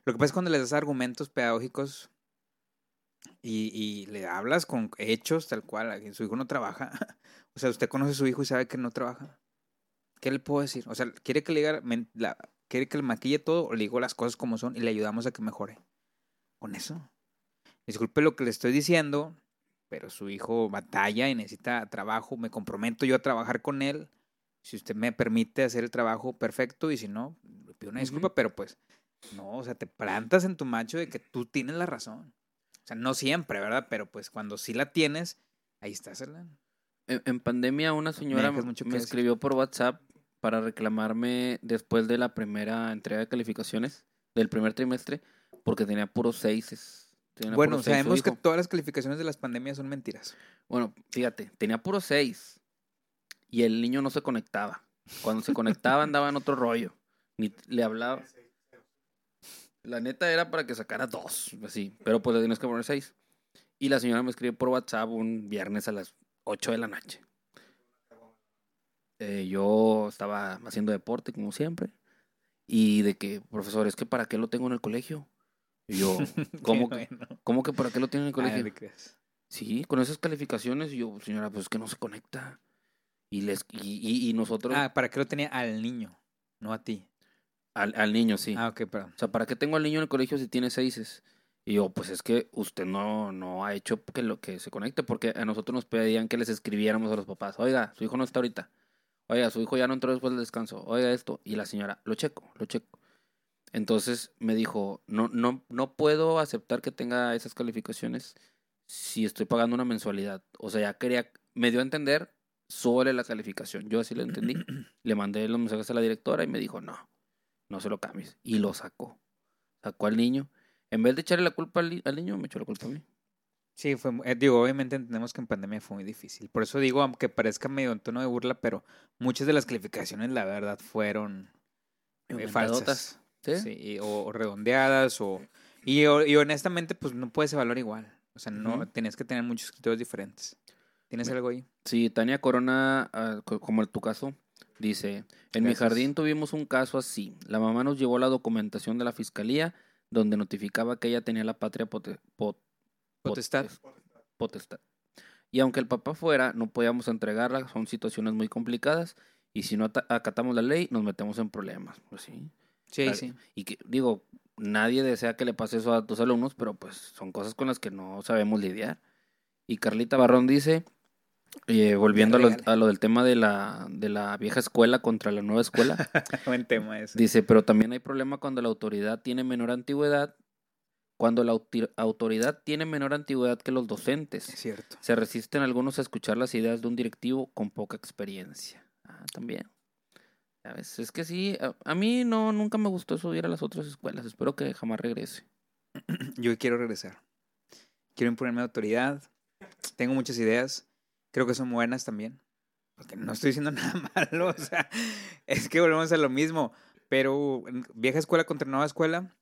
Lo que pasa es cuando les das argumentos pedagógicos y, y le hablas con hechos tal cual, su hijo no trabaja. O sea, usted conoce a su hijo y sabe que no trabaja. ¿Qué le puedo decir? O sea, ¿quiere que le diga, la- quiere que le maquille todo o le digo las cosas como son y le ayudamos a que mejore? Con eso. Disculpe lo que le estoy diciendo, pero su hijo batalla y necesita trabajo. Me comprometo yo a trabajar con él. Si usted me permite hacer el trabajo perfecto y si no, le pido una disculpa, pero pues no, o sea, te plantas en tu macho de que tú tienes la razón. O sea, no siempre, ¿verdad? Pero pues cuando sí la tienes, ahí estás. En, en pandemia una señora me escribió por WhatsApp para reclamarme después de la primera entrega de calificaciones del primer trimestre porque tenía puros seises. Tenía Bueno, puros seis sabemos que todas las calificaciones de las pandemias son mentiras. Bueno, fíjate, tenía puros seis y el niño no se conectaba. Cuando se conectaba andaba en otro rollo. Ni le hablaba. La neta era para que sacara dos, así. Pero pues le tienes que poner seis. Y la señora me escribe por WhatsApp un viernes a las 8 de la noche. Eh, yo estaba haciendo deporte, como siempre. Y de que, profesor, es que para qué lo tengo en el colegio. Y yo, ¿cómo, que, bueno. ¿cómo que para qué lo tiene en el Ay, colegio? Sí, con esas calificaciones, y yo, señora, pues es que no se conecta. Y les y, y- y nosotros, Ah, ¿para qué lo tenía al niño? No a ti. al, al niño, sí. Ah, ok, perdón. O sea, ¿para qué tengo al niño en el colegio si tiene seises? Y yo, pues es que usted no, no ha hecho que lo que se conecte, porque a nosotros nos pedían que les escribiéramos a los papás, oiga, su hijo no está ahorita, oiga, su hijo ya no entró después del descanso, oiga esto, y la señora, lo checo, lo checo. Entonces me dijo, no, no, no puedo aceptar que tenga esas calificaciones si estoy pagando una mensualidad. O sea, ya quería, me dio a entender, sobre la calificación. Yo así lo entendí. Le mandé los mensajes a la directora y me dijo, no, no se lo cambies. Y lo sacó. Sacó al niño. En vez de echarle la culpa al, al niño, me echó la culpa a mí. Sí, fue, eh, digo, obviamente entendemos que en pandemia fue muy difícil. Por eso digo, aunque parezca medio en tono de burla, pero muchas de las calificaciones, la verdad, fueron eh, falsas. ¿Sí? Sí, y- o, o redondeadas, o... Y, o- y honestamente, pues no puedes evaluar igual. O sea, no, Ujú. tenías que tener muchos criterios diferentes. ¿Tienes algo ahí? Sí, Tania Corona, ah, co- como en tu caso, dice, en mi jardín tuvimos un caso así. La mamá nos llevó la documentación de la fiscalía donde notificaba que ella tenía la patria pot- Potestad. potes- potestad. Y aunque el papá fuera, no podíamos entregarla, son situaciones muy complicadas y si no ata- acatamos la ley, nos metemos en problemas. Pues sí. Sí, sí. Y que, digo, nadie desea que le pase eso a tus alumnos, pero pues son cosas con las que no sabemos lidiar. Y Carlita Barrón dice, eh, volviendo a lo, a lo del tema de la, de la vieja escuela contra la nueva escuela, Buen tema ese. dice, pero también hay problema cuando la autoridad tiene menor antigüedad, cuando la autoridad tiene menor antigüedad que los Es docentes. cierto. Se resisten algunos a escuchar las ideas de un directivo con poca experiencia. Ah, también. ¿Sabes? Es que sí, a, a mí no, nunca me gustó eso de ir a las otras escuelas. Espero que jamás regrese. Yo quiero regresar. Quiero imponerme autoridad. Tengo muchas ideas. Creo que son buenas también. Porque no estoy diciendo nada malo. O sea, es que volvemos a lo mismo. Pero vieja escuela contra nueva escuela.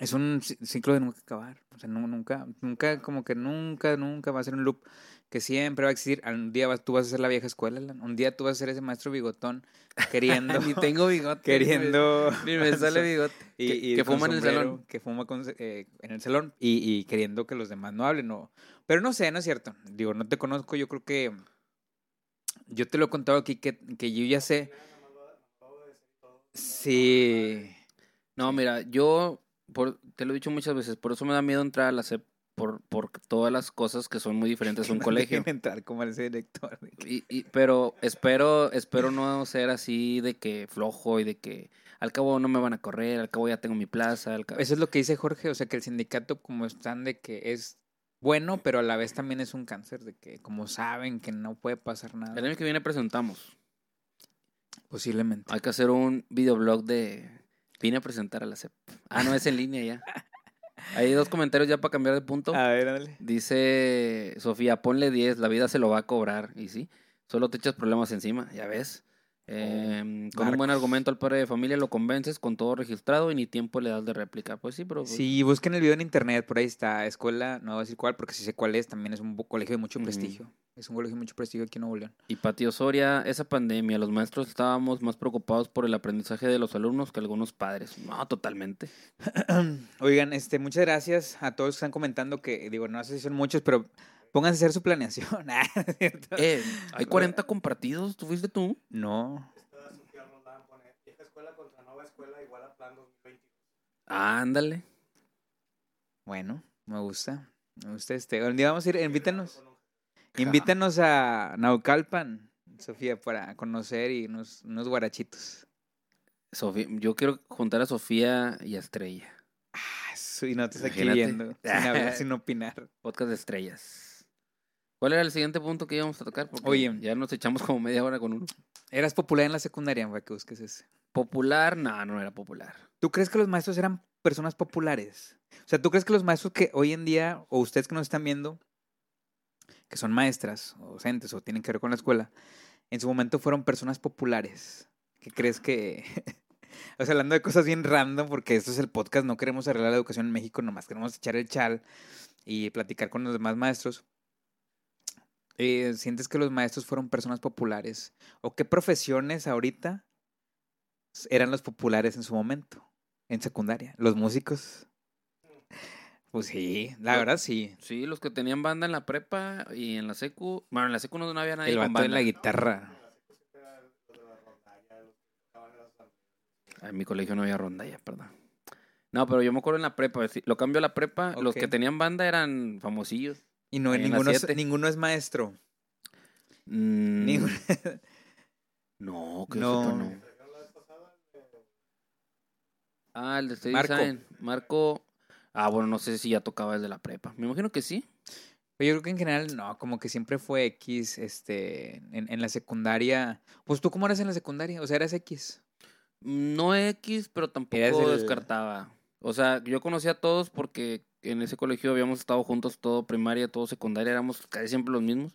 Es un ci- ciclo de nunca acabar. O sea, nu- nunca, nunca, como que nunca, nunca va a ser un loop que siempre va a existir. Un día vas, tú vas a ser la vieja escuela, Alan. un día tú vas a ser ese maestro bigotón queriendo, Ni tengo bigote. queriendo, Ni me sale bigote. y, que, y fuma en el salón. que fuma con- eh, en el salón y, y queriendo que los demás no hablen. No. Pero no sé, no es cierto. Digo, no te conozco, yo creo que yo te lo he contado aquí que, que yo ya sé. Sí. No, mira, yo por, te lo he dicho muchas veces, por eso me da miedo entrar a la SEP, por, por todas las cosas que son muy diferentes a un colegio. entrar como ese director. Y, y- pero espero, espero no ser así de que flojo y de que al cabo no me van a correr, al cabo ya tengo mi plaza, al cabo... Eso es lo que dice Jorge, o sea que el sindicato como están de que es bueno, pero a la vez también es un cáncer, de que como saben que no puede pasar El nada, año que viene presentamos. posiblemente. Hay que hacer un videoblog de... Vine a presentar a la SEP. Ah, no, es en línea ya. Hay dos comentarios ya para cambiar de punto. A ver, dale. Dice Sofía, ponle 10, la vida se lo va a cobrar. Y sí, solo te echas problemas encima, ya ves. Em, con un buen argumento al padre de familia lo convences con todo registrado y ni tiempo le das de réplica. Pues sí, pero... pues, Sí, busquen el video en internet, por ahí está, escuela, no voy a decir cuál, porque si sé cuál es, también es un colegio de mucho prestigio. Es un colegio de mucho prestigio aquí en Nuevo León. Y Patio Soria, esa pandemia, los maestros estábamos más preocupados por el aprendizaje de los alumnos que algunos padres. No, totalmente. Oigan, este, muchas gracias a todos que están comentando que, digo, no sé si son muchos, pero pónganse a hacer su planeación. Ah. Eh, hay 40 compartidos, ¿tú fuiste tú? No, Ándale. bueno, me gusta. Me gusta este. Un día vamos a ir, invítanos. Invítanos a Naucalpan, Sofía, para conocer y unos, unos guarachitos. Sofía, yo quiero juntar a Sofía y a Estrella. Ah, y no te está viendo, sin hablar, sin opinar. Podcast de estrellas. ¿Cuál era el siguiente punto que íbamos a tocar? Porque Oye. ya nos echamos como media hora con uno. ¿Eras popular en la secundaria, para que busques ese? Popular, no, no era popular. ¿Tú crees que los maestros eran personas populares? O sea, ¿tú crees que los maestros que hoy en día, o ustedes que nos están viendo, que son maestras o docentes o tienen que ver con la escuela, en su momento fueron personas populares? ¿Qué crees que... o sea, hablando de cosas bien random, porque esto es el podcast, no queremos arreglar la educación en México, nomás queremos echar el chal y platicar con los demás maestros. Eh, ¿Sientes que los maestros fueron personas populares? ¿O qué profesiones ahorita eran los populares en su momento? En secundaria. ¿Los músicos? Pues sí, la verdad sí. Sí, los que tenían banda en la prepa y en la secu. Bueno, en la secu no, no había nadie El con banda. la guitarra. En mi colegio no había rondalla, perdón. No, pero yo me acuerdo en la prepa. Lo cambio a la prepa. Los que tenían banda eran famosillos. Y no, ninguno, es, ninguno es maestro. Mm, Ninguno- No, que No. no. no. Ah, el de Steady Marco. Design. Marco. Ah, bueno, no sé si ya tocaba el de la prepa. Me imagino que sí. Yo creo que en general no, como que siempre fue X, este, en, en la secundaria. Pues tú cómo eras en la secundaria, o sea, eras X. No X, pero tampoco el- descartaba. O sea, yo conocía a todos porque en ese colegio habíamos estado juntos todo primaria, todo secundaria, éramos casi siempre los mismos.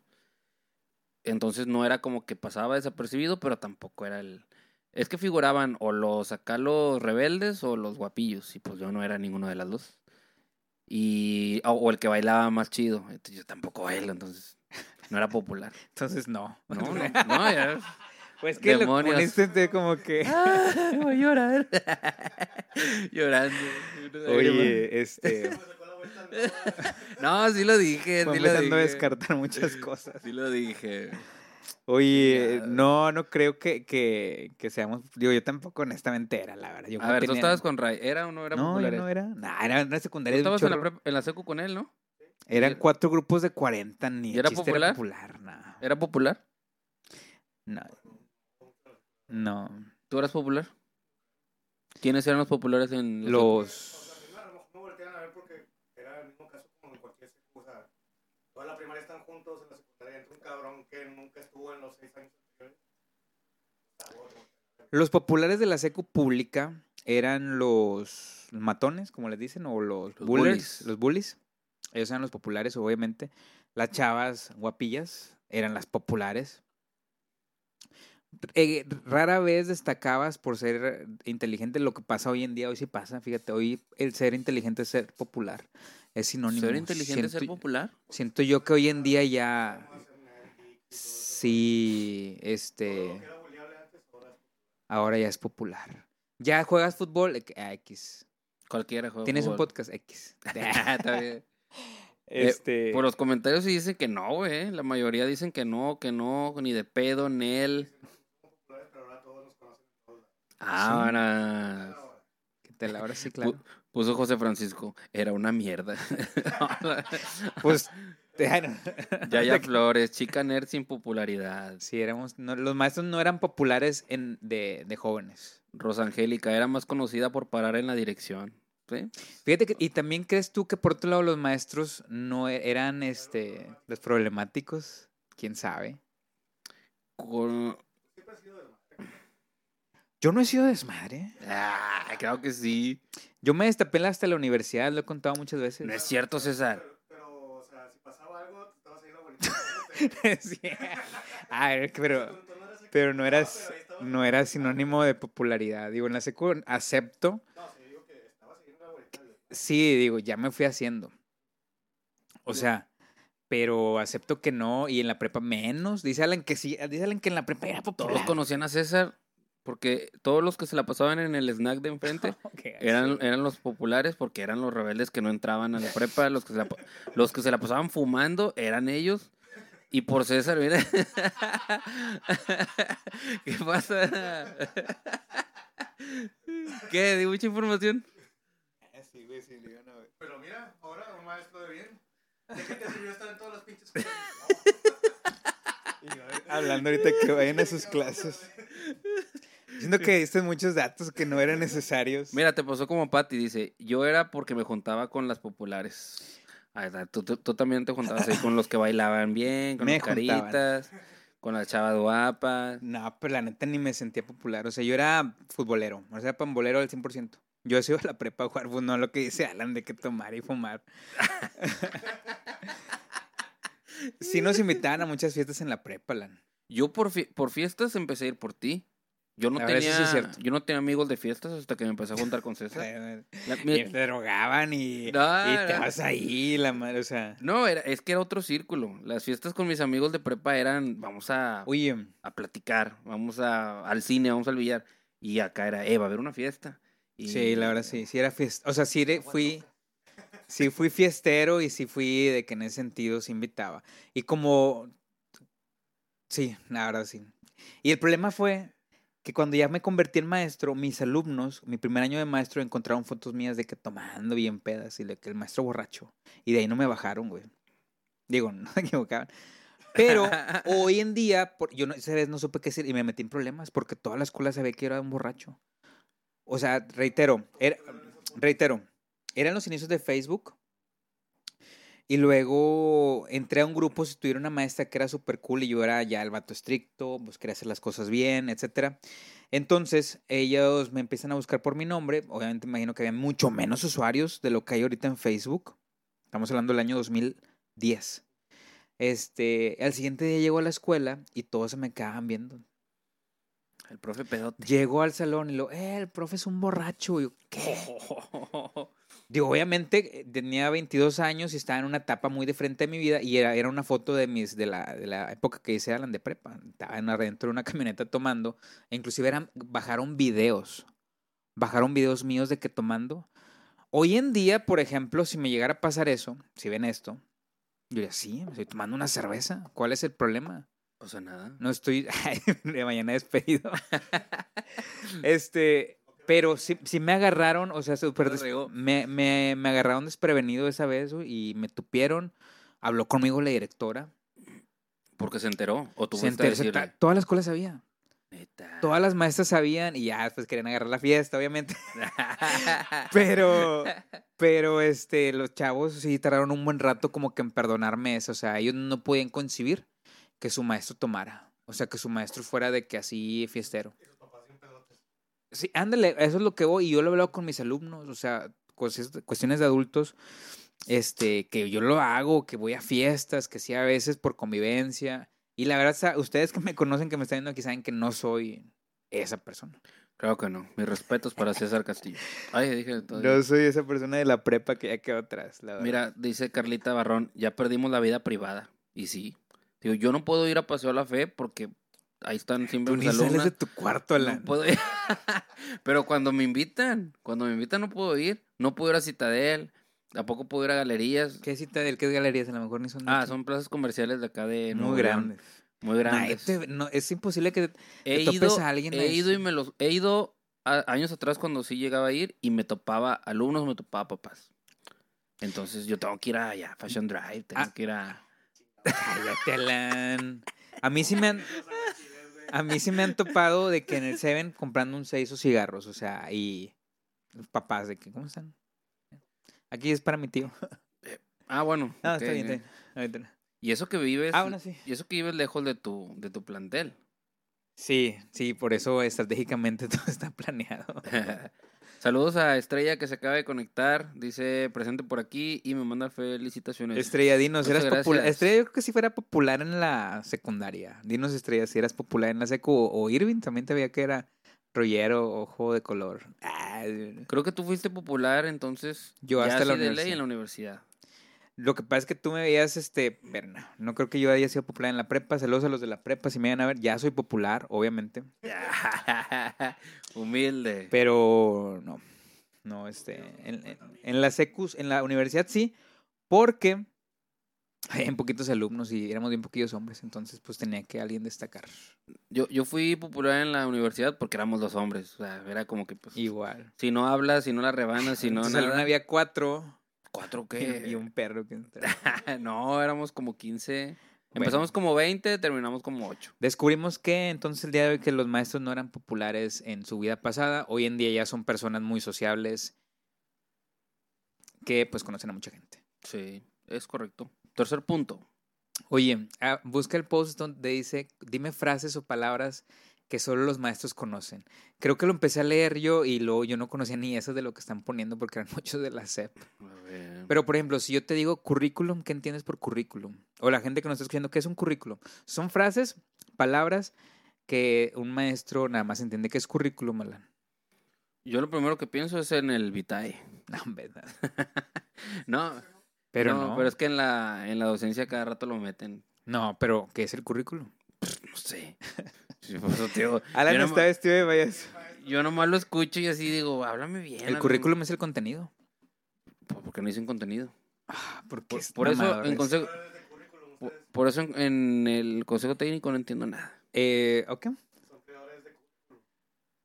Entonces no era como que pasaba desapercibido, pero tampoco era el... Es que figuraban o los acá los rebeldes o los guapillos, y pues yo no era ninguno de las dos. Y... O, o el que bailaba más chido. Entonces, yo tampoco bailo, entonces no era popular. Entonces no. No, no, no, ya... Pues que Demonios. lo poniste como que. Ah, voy a llorar. Llorando. Oye, este. No, sí lo dije. Fue Sí lo empezando a descartar muchas cosas. Sí lo dije. Oye, Ya. no, no creo que, que, que seamos. Digo, yo tampoco honestamente era, la verdad. Yo A ver, tú estabas con Ray. ¿Era o no era No, popular? yo no era. Nah, era una Tú secundaria. un estabas en la, en la secu con él, ¿no? Eran ¿Y- cuatro grupos de 40, ni ¿Y era popular? popular, no. ¿Era popular? No. No. ¿Tú eras popular? ¿Quiénes eran los populares en secu? Los. A lo mejor me voltean a ver porque era el mismo caso como en cualquier secu, o sea, toda la primaria están juntos, en la secundaria entra un cabrón que nunca estuvo en los seis años anteriores. Está gordo. Los populares de la secu pública eran los matones, como les dicen, o los, Los bullers, bullies. los bullies. Ellos eran los populares, obviamente. Las chavas guapillas eran las populares. eh, rara vez destacabas por ser inteligente. Lo que pasa hoy en día, hoy sí pasa. Fíjate, hoy el ser inteligente es ser popular. Es sinónimo. ¿Ser inteligente ser popular? Siento yo que hoy en día ya. Sí, este. Ahora ya es popular. Ya juegas fútbol, eh, ah, X. Cualquiera juega Tienes un podcast X. Está bien. Este. Por los comentarios sí dicen que no, güey. La mayoría dicen que no, que no, ni de pedo, ni él. Ahora. Ahora sí, claro. Puso José Francisco. Era una mierda. Pues. Yaya Flores, chica nerd sin popularidad. Sí, éramos. no, los maestros no eran populares en, de, de jóvenes. Rosangélica era más conocida por parar en la dirección. ¿Sí? Fíjate que. Y también crees tú que por otro lado los maestros no e- eran este los problemáticos. ¿Quién sabe? Con- Yo no he sido desmadre. Ah, claro que sí. Yo me destapé hasta la universidad, lo he contado muchas veces. No es cierto, César. Pero, o sea, si pasaba algo, te estabas ahí la bonita. Sí. Ah, pero, pero no eras, no era sinónimo de popularidad. Digo, en la secu acepto. Sí, digo, ya me fui haciendo. O sea, pero acepto que no, y en la prepa menos. Dice Alan que sí, dice Alan que en la prepa era popular. Todos conocían a César porque todos los que se la pasaban en el snack de enfrente eran, sí. eran los populares porque eran los rebeldes que no entraban a la prepa. Los que se la, los que se la pasaban fumando eran ellos. Y por César, mira. ¿Qué pasa? ¿Qué? ¿Di mucha información? Pero mira, ahora un maestro de bien. ¿De qué te sirvió estar en todas las pinches? Hablando ahorita que vayan a sus clases. Siento que diste muchos datos que no eran necesarios. Mira, te pasó como Patty, dice, yo era porque me juntaba con las populares. Está, tú, tú- tú también te juntabas ahí con los que bailaban bien, con Me las juntaban. caritas, con las chavas guapas. No, pero la neta ni me sentía popular. O sea, yo era futbolero, o sea, pambolero al 100%. Yo he sido a la prepa a jugar fútbol, no lo que dice Alan de que tomar y fumar. sí nos invitaban a muchas fiestas en la prepa, Alan. Yo por, fi- por fiestas empecé a ir por ti. Yo no tenía, sí yo no tenía amigos de fiestas hasta que me empecé a juntar con César. La- Y te drogaban y, No, y te no. vas ahí, la madre, o sea. no, era, es que era otro círculo. Las fiestas con mis amigos de prepa eran, vamos a, Oye, a platicar, vamos a, al cine, vamos al billar. Y acá era, eh, va a haber una fiesta. Y- sí, la verdad sí, sí era fiesta. O sea, sí era- fui, sí fui fiestero y sí fui de que en ese sentido se invitaba. Y como, sí, la verdad sí. Y el problema fue que cuando ya me convertí en maestro, mis alumnos, mi primer año de maestro, encontraron fotos mías de que tomando bien pedas y de que el maestro borracho. Y de ahí no me bajaron, güey. Digo, no se equivocaban. Pero hoy en día, por- yo no, esa vez no supe qué decir y me metí en problemas porque toda la escuela sabía que era un borracho. O sea, reitero, era- reitero, eran los inicios de Facebook. Y luego entré a un grupo, si tuviera una maestra que era súper cool y yo era ya el vato estricto, pues quería hacer las cosas bien, etcétera. Entonces, ellos me empiezan a buscar por mi nombre. Obviamente, imagino que había mucho menos usuarios de lo que hay ahorita en Facebook. Estamos hablando del año 2010. Este, al siguiente día llego a la escuela y todos se me quedaban viendo. El profe pedote. Llego al salón y lo, eh, el profe es un borracho. Y yo, ¿qué? Digo, obviamente eh, tenía 22 años y estaba en una etapa muy de frente de mi vida y era, era una foto de mis de la, de la época que hice Alan de prepa. Estaba en adentro de una camioneta tomando. E inclusive eran, bajaron videos. Bajaron videos míos de que tomando. Hoy en día, por ejemplo, si me llegara a pasar eso, si ven esto, yo diría, sí, estoy tomando una cerveza. ¿Cuál es el problema? O sea, nada. No estoy de mañana despedido. este, pero sí, sí me agarraron, o sea, me, me, me agarraron desprevenido esa vez y me tupieron. Habló conmigo la directora. Porque se enteró. O tú Se a enteró, se decirle. ta- toda la escuela sabía. Neta. Todas las maestras sabían y ya pues querían agarrar la fiesta, obviamente. Pero, pero este, los chavos sí tardaron un buen rato como que en perdonarme eso. O sea, ellos no podían concebir que su maestro tomara. O sea, que su maestro fuera de que así fiestero. Sí, ándale, eso es lo que voy. Y yo lo he hablado con mis alumnos, o sea, cuestiones de adultos, este, que yo lo hago, que voy a fiestas, que sí a veces por convivencia. Y la verdad, ustedes que me conocen, que me están viendo aquí, saben que no soy esa persona. Claro que no. Mis respetos para César Castillo. Ay, dije todo. No soy esa persona de la prepa que ya quedó atrás, la verdad. Mira, dice Carlita Barrón, ya perdimos la vida privada. Y sí. Digo, yo no puedo ir a Paseo a la Fe porque ahí están siempre Tú mis ni sales alumnas. de tu cuarto, No Alan. puedo ir. Pero cuando me invitan, cuando me invitan no puedo ir. No puedo ir a Citadel, tampoco puedo ir a galerías. ¿Qué cita del qué galerías? A lo mejor ni son de Ah, aquí. son plazas comerciales de acá de Nuevo muy León, grandes. Muy Nah, grandes. este- no, es imposible que he te topes ido, a alguien he ido y me los he ido a- años atrás cuando sí llegaba a ir y me topaba alumnos, me topaba papás. Entonces yo tengo que ir a allá, Fashion Drive, tengo Ah. que ir a Cállate, Alan. A mí sí me han, a mí sí me han topado de que en el Seven comprando un seis o cigarros, o sea, y los papás de que, ¿cómo están? Aquí es para mi tío. Ah, bueno. No, ok, está bien, eh. está bien. Y eso que vives Ah, bueno, sí. y eso que vives lejos de tu de tu plantel. Sí, sí, por eso estratégicamente todo está planeado. Saludos a Estrella que se acaba de conectar, dice presente por aquí y me manda felicitaciones. Estrella, dinos, Muchas ¿eras popular? Estrella, yo creo que si fuera popular en la secundaria. Dinos, Estrella, si eras popular en la secu o, Irving, también te veía que era rollero, ojo de color. Creo que tú fuiste popular entonces. Yo ya hasta la así de ley en la universidad. Lo que pasa es que tú me veías, este, no creo que yo haya sido popular en la prepa. Saludos a los de la prepa, si me van a ver, ya soy popular, obviamente. Humilde. Pero no, no, este, en, en- en la secus, en la universidad sí, porque hay en poquitos alumnos y éramos bien poquillos hombres, entonces pues tenía que alguien destacar. Yo, yo fui popular en la universidad porque éramos dos hombres. O sea, era como que pues. Igual. Si no hablas, si no la rebanas, si no. nada. había cuatro ¿Cuatro qué? y un perro. que no, éramos como 15. Bueno. Empezamos como 20, terminamos como 8. Descubrimos que entonces el día de hoy que los maestros no eran populares en su vida pasada, hoy en día ya son personas muy sociables que pues conocen a mucha gente. Sí, es correcto. Tercer punto. Oye, ah, busca el post donde dice, dime frases o palabras que solo los maestros conocen. Creo que lo empecé a leer yo y luego yo no conocía ni eso de lo que están poniendo porque eran muchos de la SEP. Pero, por ejemplo, si yo te digo currículum, ¿qué entiendes por currículum? O la gente que nos está escuchando, ¿qué es un currículum? Son frases, palabras que un maestro nada más entiende que es currículum, Alan. Yo lo primero que pienso es en el Vitae. No, hombre, no. No, Pero no, no. pero es que en la, en la docencia cada rato lo meten. No, pero ¿qué es el currículum? No sé. Digo, Alan yo, está nomás, vestido de payaso. yo nomás lo escucho y así digo, háblame bien. El háblame- currículum es el contenido. Por- Porque no dicen contenido. Ah, porque Por, es por eso, en consejo, por, por eso en, en el consejo técnico no entiendo nada. Eh, ¿ok?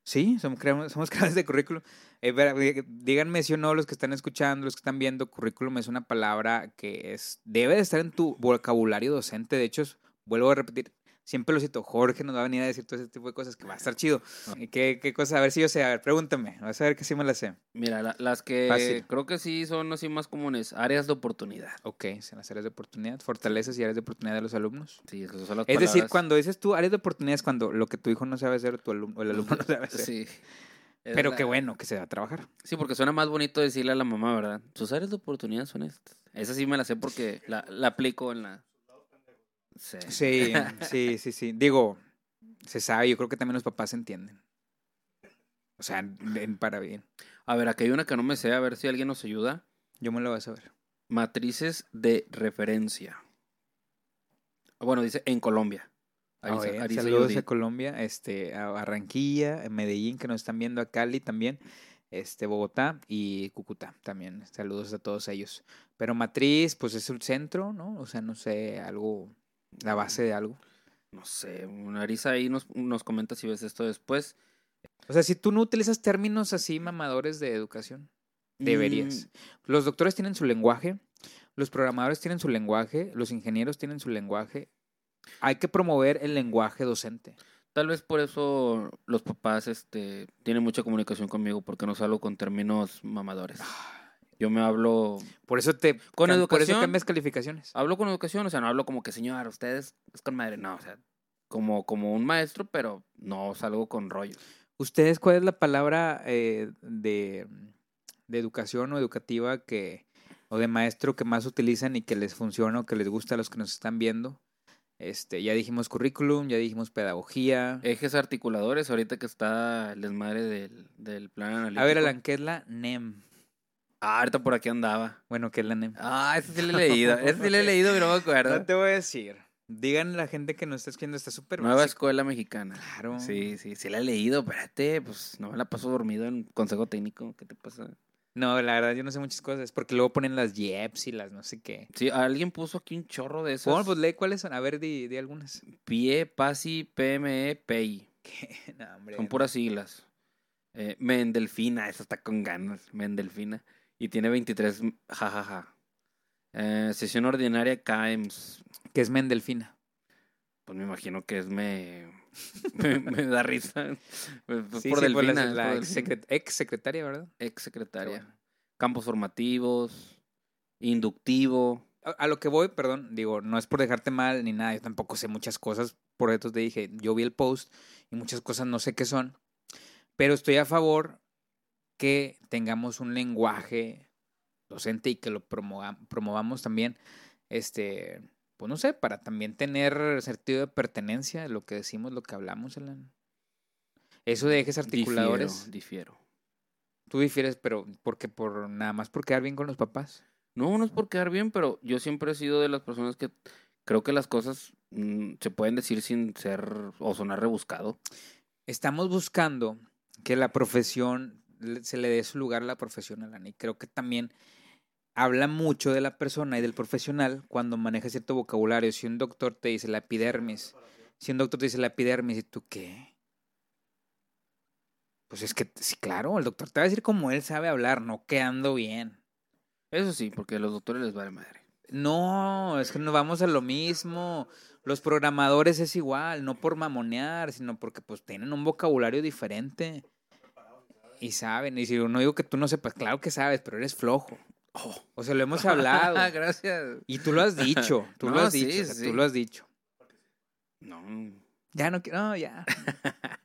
Sí, somos, somos creadores de currículum. Eh, díganme si o no los que están escuchando, los que están viendo, currículum es una palabra que es debe de estar en tu vocabulario docente. De hecho, vuelvo a repetir, siempre lo cito, Jorge nos va a venir a decir todo ese tipo de cosas que va a estar chido. ¿Y ¿Qué, qué cosa? A ver si yo sé, a ver, pregúntame, vas a ver que sí me la sé. Mira, la- las que Fácil. creo que sí son así más comunes, áreas de oportunidad. Ok, son las áreas de oportunidad, fortalezas y áreas de oportunidad de los alumnos. Sí, esas son las Es decir, cuando dices tú áreas de oportunidad es cuando lo que tu hijo no sabe hacer o, tu alumno, o el alumno no sabe hacer. Sí. Pero la- qué bueno que se va a trabajar. Sí, porque suena más bonito decirle a la mamá, ¿verdad? Sus áreas de oportunidad son estas. Esa sí me la sé porque la, la aplico en la... Sí. Sí, sí, sí, sí. Digo, se sabe, yo creo que también los papás entienden. O sea, en- para bien. A ver, aquí hay una que no me sé, a ver si alguien nos ayuda. Yo me lo voy a saber. Matrices de referencia. Bueno, dice en Colombia. Arisa- ver, Arisa saludos a Colombia, este, a Barranquilla, a Medellín, que nos están viendo, a Cali también, este, Bogotá y Cúcuta también. Saludos a todos ellos. Pero Matriz, pues es el centro, ¿no? O sea, no sé, algo, la base de algo. No sé, Arisa ahí nos, nos comenta si ves esto después. O sea, si tú no utilizas términos así mamadores de educación, deberías. Mm, Los doctores tienen su lenguaje, los programadores tienen su lenguaje, los ingenieros tienen su lenguaje. Hay que promover el lenguaje docente. Tal vez por eso los papás este, tienen mucha comunicación conmigo, porque no salgo con términos mamadores. Yo me hablo, Por eso te Con cam- por eso educación- cambias calificaciones. hablo con educación, o sea, no hablo como que señor, ustedes es con madre, no, o sea, como, como un maestro, pero no salgo con rollos. ¿Ustedes cuál es la palabra eh, de, de educación o educativa que o de maestro que más utilizan y que les funciona o que les gusta a los que nos están viendo? Este, ya dijimos currículum, ya dijimos pedagogía. Ejes articuladores, ahorita que está el desmadre del, del plan analítico. A ver, Alan, ¿qué es la NEM? Ah, ahorita por aquí andaba. Bueno, ¿qué es la NEM? Ah, ese sí lo he leído. Ese sí lo he leído, pero no me acuerdo. No te voy a decir. Digan a la gente que nos está escuchando, está súper Nueva básico. escuela mexicana. Claro. Sí, sí, sí la he leído. Espérate, pues no me la paso dormido en consejo técnico. ¿Qué te pasa? No, la verdad, yo no sé muchas cosas. Porque luego ponen las YEPs y las no sé qué. Sí, alguien puso aquí un chorro de esas. Bueno, pues lee cuáles son. A ver, di, di algunas. Pie, PASI, PME, PEI. no, hombre. Son puras siglas. Eh, Mendelfina, esa está con ganas. Mendelfina. Y tiene 23, jajaja. Eh, sesión ordinaria CAEMS. Que es Mendelfina. Pues me imagino que es me. me, me da risa. Pues Sí, por sí, por la- Delfina. la, ex, Delfina. secret- ex secretaria, ¿verdad? Ex secretaria. Bueno. Campos formativos. Inductivo. A, a lo que voy, perdón, digo, no es por dejarte mal ni nada, yo tampoco sé muchas cosas, por eso te dije, yo vi el post y muchas cosas no sé qué son, pero estoy a favor que tengamos un lenguaje docente y que lo promova- promovamos también, este, pues no sé, para también tener sentido de pertenencia, lo que decimos, lo que hablamos, Alan. Eso de ejes articuladores, Difiero, difiero. tú difieres, pero porque por nada más por quedar bien con los papás. No, no es por quedar bien, pero yo siempre he sido de las personas que creo que las cosas mm, se pueden decir sin ser o sonar rebuscado. estamos buscando que la profesión se le dé su lugar a la profesión, Alan, y creo que también habla mucho de la persona y del profesional cuando maneja cierto vocabulario. Si un doctor te dice la epidermis, si un doctor te dice la epidermis, ¿y tú qué? Pues es que, sí, claro, el doctor te va a decir como él sabe hablar, no quedando bien. Eso sí, porque a los doctores les vale madre. No, es que no vamos a lo mismo. Los programadores es igual, no por mamonear, sino porque pues tienen un vocabulario diferente. Y saben, y si no digo que tú no sepas, claro que sabes, pero eres flojo. Oh. O sea, lo hemos hablado. Gracias. Y tú lo has dicho, tú lo has sí, dicho, o sea, sí. tú lo has dicho. No. Ya no quiero, no, ya.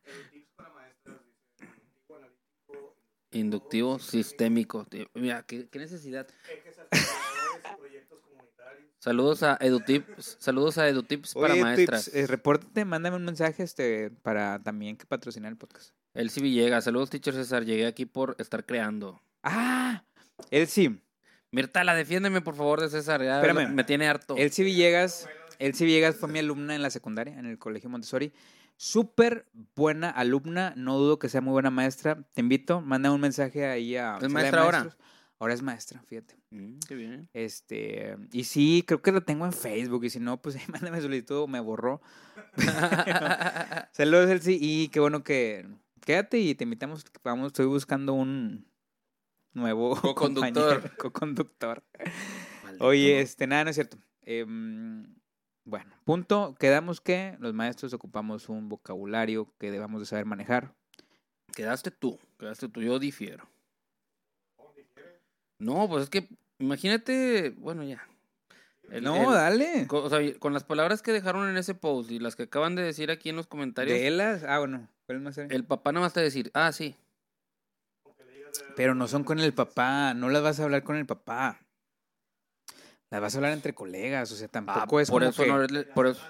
Inductivo sistémico. Mira, ¿qué, qué necesidad. Saludos a EduTips. Saludos a EduTips para Oye, maestras. Tips, eh, repórtate, mándame un mensaje este para también que patrocinar el podcast. El sí Villegas. Saludos, teacher César. Llegué aquí por estar creando. Ah, él sí. Mirtala, defiéndeme por favor de César. Ya Espérame. me tiene harto. Elsie Villegas, Elsie Villegas fue mi alumna en la secundaria, en el Colegio Montessori. Súper buena alumna, no dudo que sea muy buena maestra. Te invito, manda un mensaje ahí a... ¿Es maestra ahora? Ahora es maestra, fíjate. Mm, qué bien. Este, y sí, creo que la tengo en Facebook, y si no, pues ahí mándame solicitud o me borró. Saludos, Elsie, y qué bueno que... Quédate y te invitamos, vamos, estoy buscando un nuevo Co-conductor. Maldito. Oye, este, nada, no es cierto. Em, bueno, punto. Quedamos que los maestros ocupamos un vocabulario que debamos de saber manejar. Quedaste tú, quedaste tú, yo difiero. No, pues es que, imagínate, bueno, ya. El- no, el- dale. co- o sea, con las palabras que dejaron en ese post y las que acaban de decir aquí en los comentarios, De elas, ah, bueno, ¿cuál es más el papá nada más te va a decir, ah, sí. Pero no son con el papá, no las vas a hablar con el papá. Las vas a hablar entre colegas, o sea, Ah, tampoco es por como eso que- no le- por eso,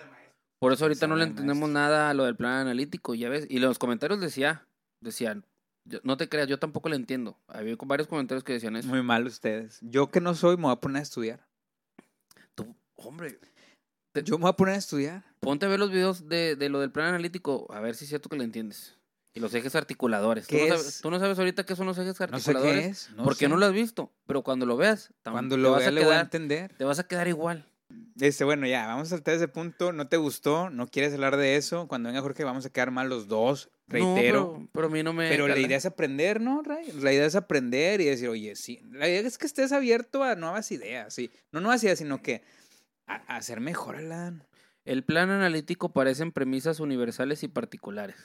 por eso ahorita no le entendemos nada a lo del plan analítico, ya ves. Y los comentarios decía, decían, no te creas, yo tampoco le entiendo. Había varios comentarios que decían eso. Muy mal ustedes. Yo que no soy, me voy a poner a estudiar. Tú, hombre, Yo me voy a poner a estudiar. Ponte a ver los videos de, de lo del plan analítico, a ver si es cierto que lo entiendes. Y los ejes articuladores. ¿Tú ¿Qué no, es? sabes, tú no sabes ahorita qué son los ejes No sé articuladores? qué es. No porque sé. no lo has visto. Pero cuando lo veas, Cuando te lo vas vea a le voy a quedar, entender. te vas a quedar igual. Este, bueno, ya, vamos a saltar ese punto. No te gustó, no quieres hablar de eso. Cuando venga Jorge, vamos a quedar mal los dos. No, Reitero. pero, pero a mí no me. pero la idea es aprender, ¿no, Ray? La idea es aprender y decir, oye, sí. La idea es que estés abierto a nuevas ideas, sí. No nuevas ideas, sino que a, a hacer mejor, Alan. El plan analítico parecen premisas universales y particulares.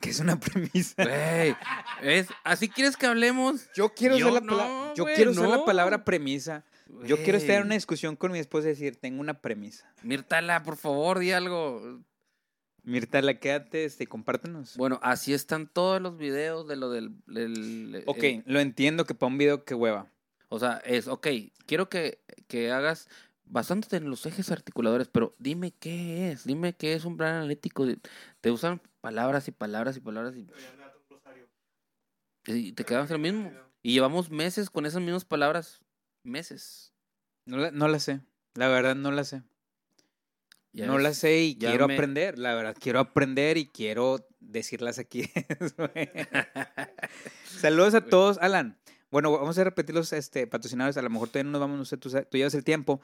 Que es una premisa. Güey, es, ¿así quieres que hablemos? Yo quiero Yo usar la, no, yo quiero usar la palabra premisa. Yo quiero estar en una discusión con mi esposa y decir, tengo una premisa. Mirtala, por favor, di algo. Mirta, la quédate, este, compártenos. Bueno, así están todos los videos de lo del... del- ok, el- lo entiendo que para un video que hueva. O sea, es, ok, quiero que, que hagas basándote en los ejes articuladores, pero dime qué es, dime qué es un plan analítico. Te usan palabras y palabras y palabras y, y te quedas lo mismo. Y llevamos meses con esas mismas palabras, meses. No la, no la sé. La verdad, no la sé. Ya no ves, la sé y quiero me- aprender. La verdad, quiero aprender y quiero decirlas aquí. Saludos a todos, Alan. Bueno, vamos a repetir los este, patrocinadores. A lo mejor todavía no nos vamos, no sé, tú, tú llevas el tiempo.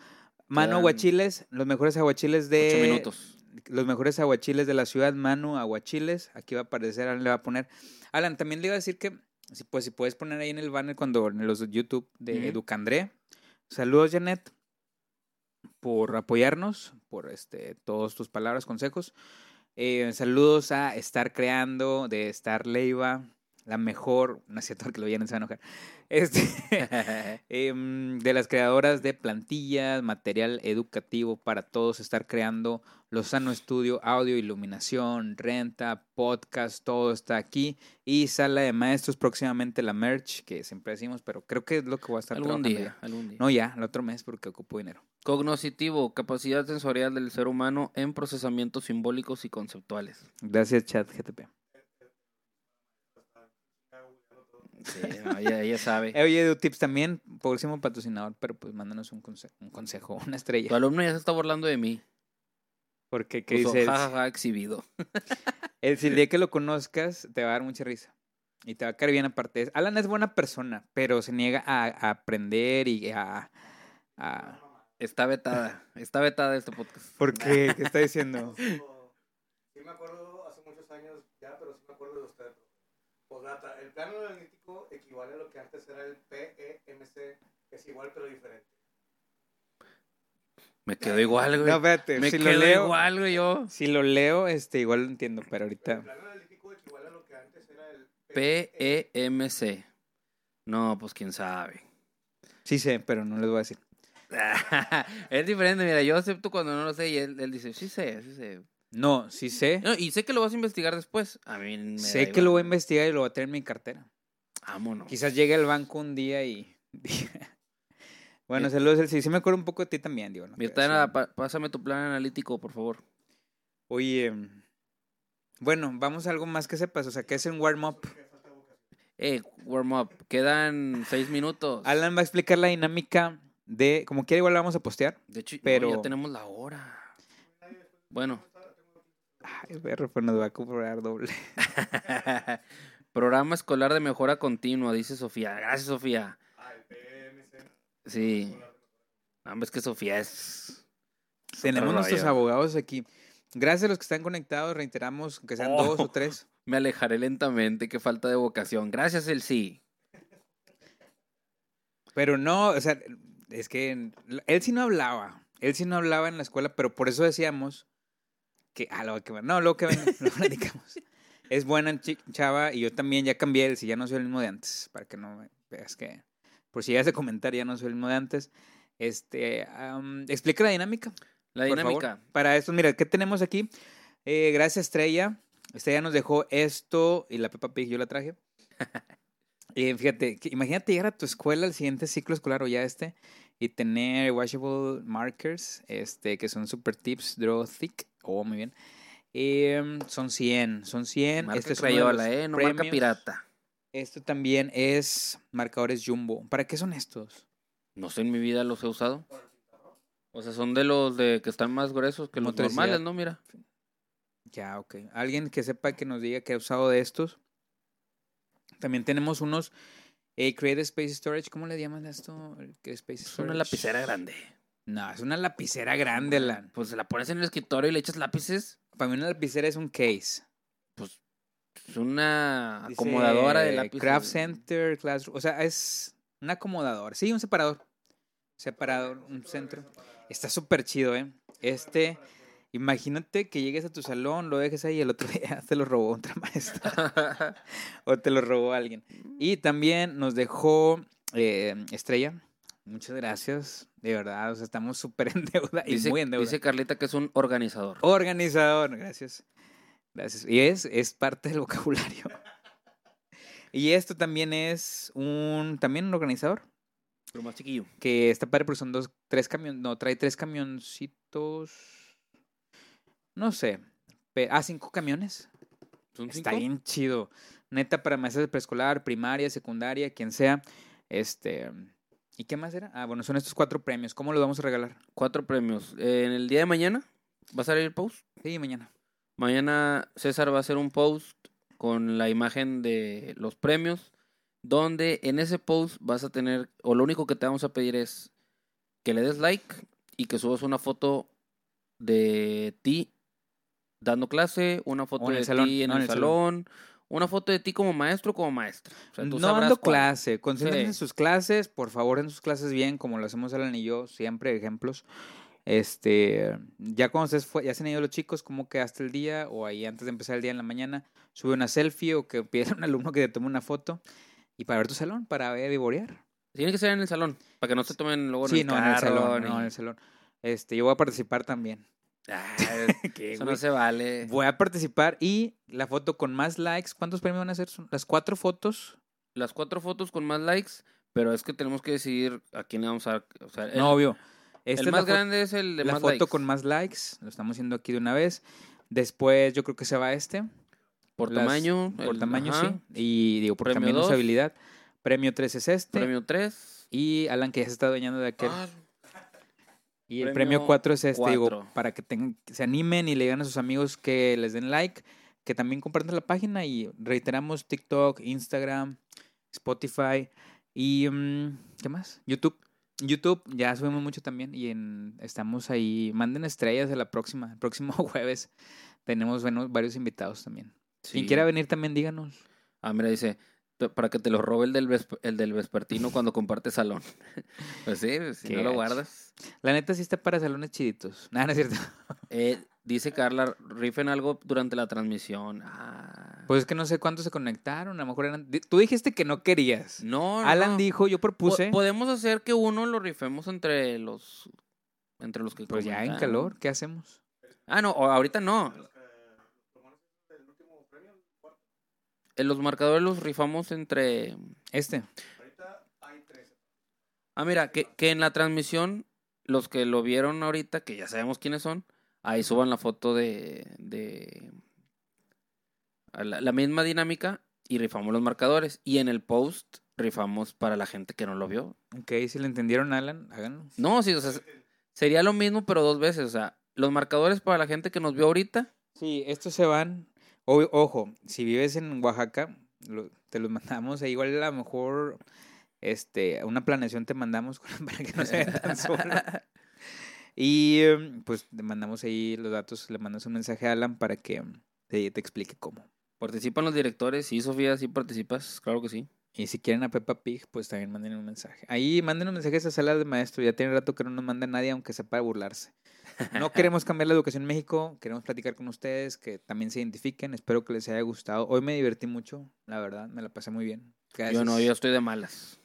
Mano Quedan Aguachiles, los mejores aguachiles de. Ocho minutos. Los mejores aguachiles de la ciudad, Manu Aguachiles. Aquí va a aparecer, Alan le va a poner. Alan, también le iba a decir que, si, pues, si puedes poner ahí en el banner cuando en los YouTube de. Educandré. Saludos, Janet, por apoyarnos, por este, todas tus palabras, consejos. Eh, saludos a Estar Creando, de Estar Leiva, la mejor, no es cierto que lo vienen, se va a enojar. Este, em, de las creadoras de plantillas, material educativo para todos, estar creando Lozano Estudio, audio, iluminación, renta, podcast, todo está aquí. Y sala de maestros, próximamente la merch, que siempre decimos, pero creo que es lo que voy a estar algún día, ya. algún día. No ya, el otro mes porque ocupo dinero. Cognoscitivo, capacidad sensorial del ser humano en procesamientos simbólicos y conceptuales. Gracias, chat GTP. Sí, no, ella, ella sabe. Oye, EduTips también, próximo patrocinador, pero pues mándanos un, conse- un consejo, una Tu estrella. alumno ya se está burlando de mí. Porque, ¿qué Puso, dice? "Ja, ja, ja, exhibido. El, el día que lo conozcas, te va a dar mucha risa. Y te va a caer bien aparte. Alan es buena persona, pero se niega a, a aprender y a... a... Está vetada. Está vetada este podcast. ¿Por qué? ¿Qué está diciendo? Sí me acuerdo hace muchos años ya, pero sí me acuerdo de usted. Postdata, el plano analítico equivale a lo que antes era el PEMC, que es igual pero diferente. Me quedo igual, güey. No, espérate. Me si quedo lo leo, igual, güey, yo. si lo leo, este, igual lo entiendo, pero El ahorita... plano analítico equivale a lo que antes era el P-E-M-C. No, pues quién sabe. Sí sé, pero no les voy a decir. es diferente, mira, yo acepto cuando no lo sé y él, él dice, sí sé, sí sé. No, sí sé. No, y sé que lo vas a investigar después. A mí me sé que lo voy a investigar y lo voy a tener en mi cartera. Vámonos. Quizás llegue al banco un día y... bueno, Bien. saludos, Elsie. Sí me acuerdo un poco de ti también, digo. ¿no? Mirtana, pásame tu plan analítico, por favor. Oye, bueno, vamos a algo más que sepas. O sea, que es un warm-up. Eh, warm up. Quedan seis minutos. Alan va a explicar la dinámica de... Como quiera, igual la vamos a postear. De hecho, no, pero- ya tenemos la hora. Bueno, Ay, perro, pues nos va a cobrar doble. programa escolar de mejora continua, dice Sofía. Gracias, Sofía. Ah, el PMC. Sí. No, es que Sofía es. es Tenemos nuestros rollo. abogados aquí. Gracias a los que están conectados, reiteramos que sean dos o Oh. tres. Me alejaré lentamente, qué falta de vocación. Gracias, el sí. Pero no, o sea, es que él sí no hablaba. Él sí no hablaba en la escuela, pero por eso decíamos que, ah, lo que no, luego que venga, lo platicamos. Es buena chava y yo también ya cambié el si ya no soy el mismo de antes, para que no me veas que, por si ya de comentar, ya no soy el mismo de antes. Este, am, explica la dinámica. La favor. dinámica. Para esto, mira, ¿qué tenemos aquí? Eh, gracias, Estrella. Estrella nos dejó esto y la Peppa Pig yo la traje. Y fíjate, que imagínate llegar a tu escuela al siguiente ciclo escolar o ya este y tener washable markers, este, que son super tips, draw thick. Oh, muy bien. Em, son 100, son 100. Marca Este es crayola, eh, no marca pirata. Esto también es marcadores jumbo. ¿Para qué son estos? No sé, en mi vida los he usado. O sea, son de los de que están más gruesos que los normales, ¿no? Mira. Ya, ok. Alguien que sepa que nos diga que ha usado de estos. También tenemos unos eh, Create Space Storage. ¿Cómo le llaman a esto? Space Es una Storage. lapicera grande. No, es una lapicera grande, Alan. Pues la pones en el escritorio y le echas lápices. Para mí una lapicera es un case. Pues es una Dice, acomodadora de lápices. Craft Center, Classroom. O sea, es un acomodador. Sí, un separador. Separador, un centro. Está súper chido, ¿eh? Este, imagínate que llegues a tu salón, lo dejes ahí y el otro día te lo robó otra maestra. o te lo robó alguien. Y también nos dejó eh, Estrella. Muchas gracias. De verdad, o sea, estamos súper en deuda y dice, muy en deuda. dice Carlita que es un organizador. Organizador, gracias. Gracias. Y es, es parte del vocabulario. Y esto también es un, también un organizador. Pero más chiquillo. que está padre son dos, tres camiones, no, trae tres camioncitos, no sé, ah, cinco camiones. ¿Son Está cinco? bien chido. Neta, para maestros de preescolar, primaria, secundaria, quien sea. Este. ¿Y qué más era? Ah, bueno, son estos cuatro premios. ¿Cómo los vamos a regalar? Cuatro premios. Eh, en el día de mañana va a salir el post. Sí, mañana. Mañana César va a hacer un post con la imagen de los premios, donde en ese post vas a tener, o lo único que te vamos a pedir es que le des like y que subas una foto de ti dando clase, una foto en de el salón, ti en no, el, en el salón, una foto de ti como maestro o como maestra. O sea, no dando cuál. clase. Concéntrense en sus clases. Por favor, en sus clases bien, como lo hacemos Alan y yo, siempre ejemplos. Este, ya cuando ustedes fue- ya se han ido los chicos, ¿cómo quedaste el día? O ahí antes de empezar el día en la mañana, sube una selfie o que pide a un alumno que te tome una foto. Y para ver tu salón, para ver y borear. Tiene que ser en el salón, para que no se tomen luego en Sí, el no, en el carro, salón, ni- no, en el salón. Este, yo voy a participar también. Ah, ¿Qué, eso no se vale. Voy a participar y la foto con más likes, ¿cuántos premios van a ser? Las cuatro fotos. las cuatro fotos con más likes, pero es que tenemos que decidir a quién le vamos a dar. O sea, el, no, obvio. El más grande es el de la más foto likes. con más likes. Lo estamos haciendo aquí de una vez. Después yo creo que se va este. Por Las- tamaño. Por el- tamaño, ajá. sí. Y digo, por Premio también dos. usabilidad. Premio 3 es este. Premio 3. Y Alan, que ya se está adueñando de aquel. Ah, y el premio premio 4 es este, digo, para que tengan, que se animen y le digan a sus amigos que les den like, que también compartan la página y reiteramos TikTok, Instagram, Spotify y mm, ¿qué más? YouTube. YouTube ya subimos mucho también y en, estamos ahí. Manden estrellas a la próxima, el próximo jueves. Tenemos bueno, varios invitados también. Quien sí. quiera venir también, díganos. Ah, mira, dice, "P- para que te lo robe el del, vesp- el del vespertino cuando compartes salón. pues sí, pues, si Qué no lo guardas. La neta sí está para salones chiditos. Nada, no es cierto. Eh, dice Carla, rifen algo durante la transmisión. Ah. Pues es que no sé cuántos se conectaron. A lo mejor eran. Tú dijiste que no querías. no, Alan no. dijo, yo Po- propuse. podemos hacer que uno lo rifemos entre los entre los que Pues ya en calor, ¿qué hacemos? Ah, no, ahorita no. El último premio, el cuarto. En los marcadores los rifamos entre Este. Ahorita hay 13. Ah, mira, que, que en la transmisión, los que lo vieron ahorita, que ya sabemos quiénes son, ahí suban la foto de, de la, la misma dinámica y rifamos los marcadores. Y en el post rifamos para la gente que no lo vio. Ok, si le entendieron, Alan, háganlo. No, sí, o sea, sería lo mismo, pero dos veces. O sea, los marcadores para la gente que nos vio ahorita. Sí, estos se van. O- ojo, si vives en Oaxaca, lo- te los mandamos. e igual a lo mejor este, una planeación te mandamos para que no se vean tan solo. Y em, pues te mandamos ahí los datos, le mandas un mensaje a Alan para que em, te, te explique cómo. Participan los directores. Sí, Sofía, sí participas. Claro que sí. Y si quieren a Peppa Pig, pues también manden un mensaje. Ahí manden un mensaje a esa sala de maestro. Ya tiene rato que no nos manda nadie, aunque sea para burlarse. No queremos cambiar la educación en México. Queremos platicar con ustedes, que también se identifiquen. Espero que les haya gustado. Hoy me divertí mucho, la verdad. Me la pasé muy bien. Yo no, yo estoy de malas.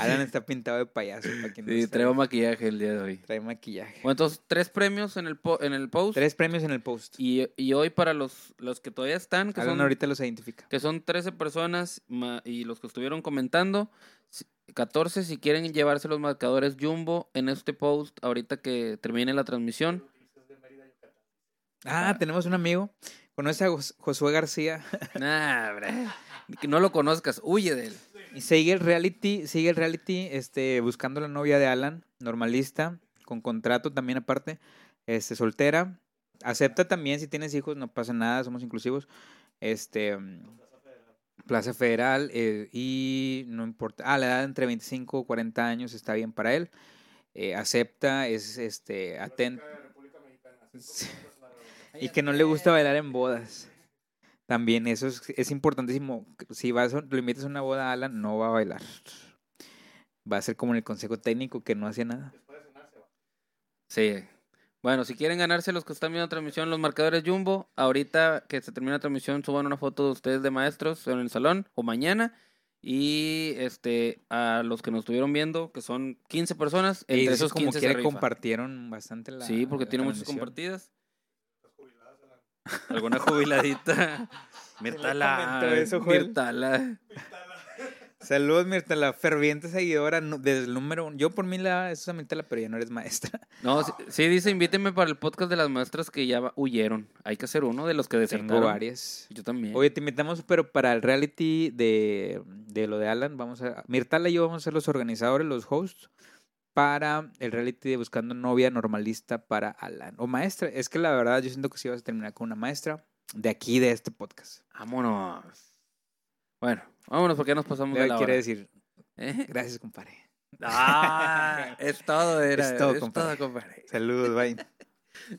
Alan está pintado de payaso. Para quien Sí, traigo maquillaje el día de hoy. Trae maquillaje. Bueno, entonces, tres premios en el, po- en el post. Tres premios en el post. Y, y hoy para los, los que todavía están, que Alan son, ahorita los identifica. que son 13 personas y los que estuvieron comentando, 14 si quieren llevarse los marcadores Jumbo en este post ahorita que termine la transmisión. Ah, tenemos un amigo. Conoce a Jos- Josué García. Nah, que no lo conozcas, huye de él. Y sigue el reality, sigue el reality, este, buscando la novia de Alan, normalista, con contrato también aparte, este, soltera. Acepta también si tienes hijos, no pasa nada, somos inclusivos. Este, Plaza Federal, eh, y no importa, ah, la edad entre 25 y 40 años está bien para él. Eh, acepta, es este, atento. Y que no le gusta bailar en bodas. También eso es, es importantísimo. Si vas, a- lo invitas a una boda, Alan, no va a bailar. Va a ser como en el consejo técnico que no hacía nada. Después de cenar se va. Sí. Bueno, si quieren ganarse los que están viendo la transmisión, los marcadores Jumbo, ahorita que se termine la transmisión, suban una foto de ustedes de maestros en el salón o mañana. Y este a los que nos estuvieron viendo, que son 15 personas, Y entre esos esos como 15 se quiera compartieron bastante la Sí, porque la tiene muchas compartidas. Alguna jubiladita. Mirtala. Mirtala. Saludos, Mirta, la ferviente seguidora desde el número uno. Yo por mí la es esa Mirta, pero ya no eres maestra. No, sí, sí, dice, invíteme para el podcast de las maestras que ya huyeron. Hay que hacer uno de los que desertaron. Tengo varias. Yo también. Oye, te invitamos, pero para el reality de, de lo de Alan, vamos a. Mirtala y yo vamos a ser los organizadores, los hosts, para el reality de Buscando Novia Normalista para Alan. O maestra. Es que la verdad, yo siento que sí vas a terminar con una maestra de aquí, de este podcast. Vámonos. Bueno, vámonos porque ya nos pasamos de la quiere hora. decir, ¿Eh? gracias, compadre. Ah, es todo, era. Es todo, es compadre. todo, compadre. Saludos, bye.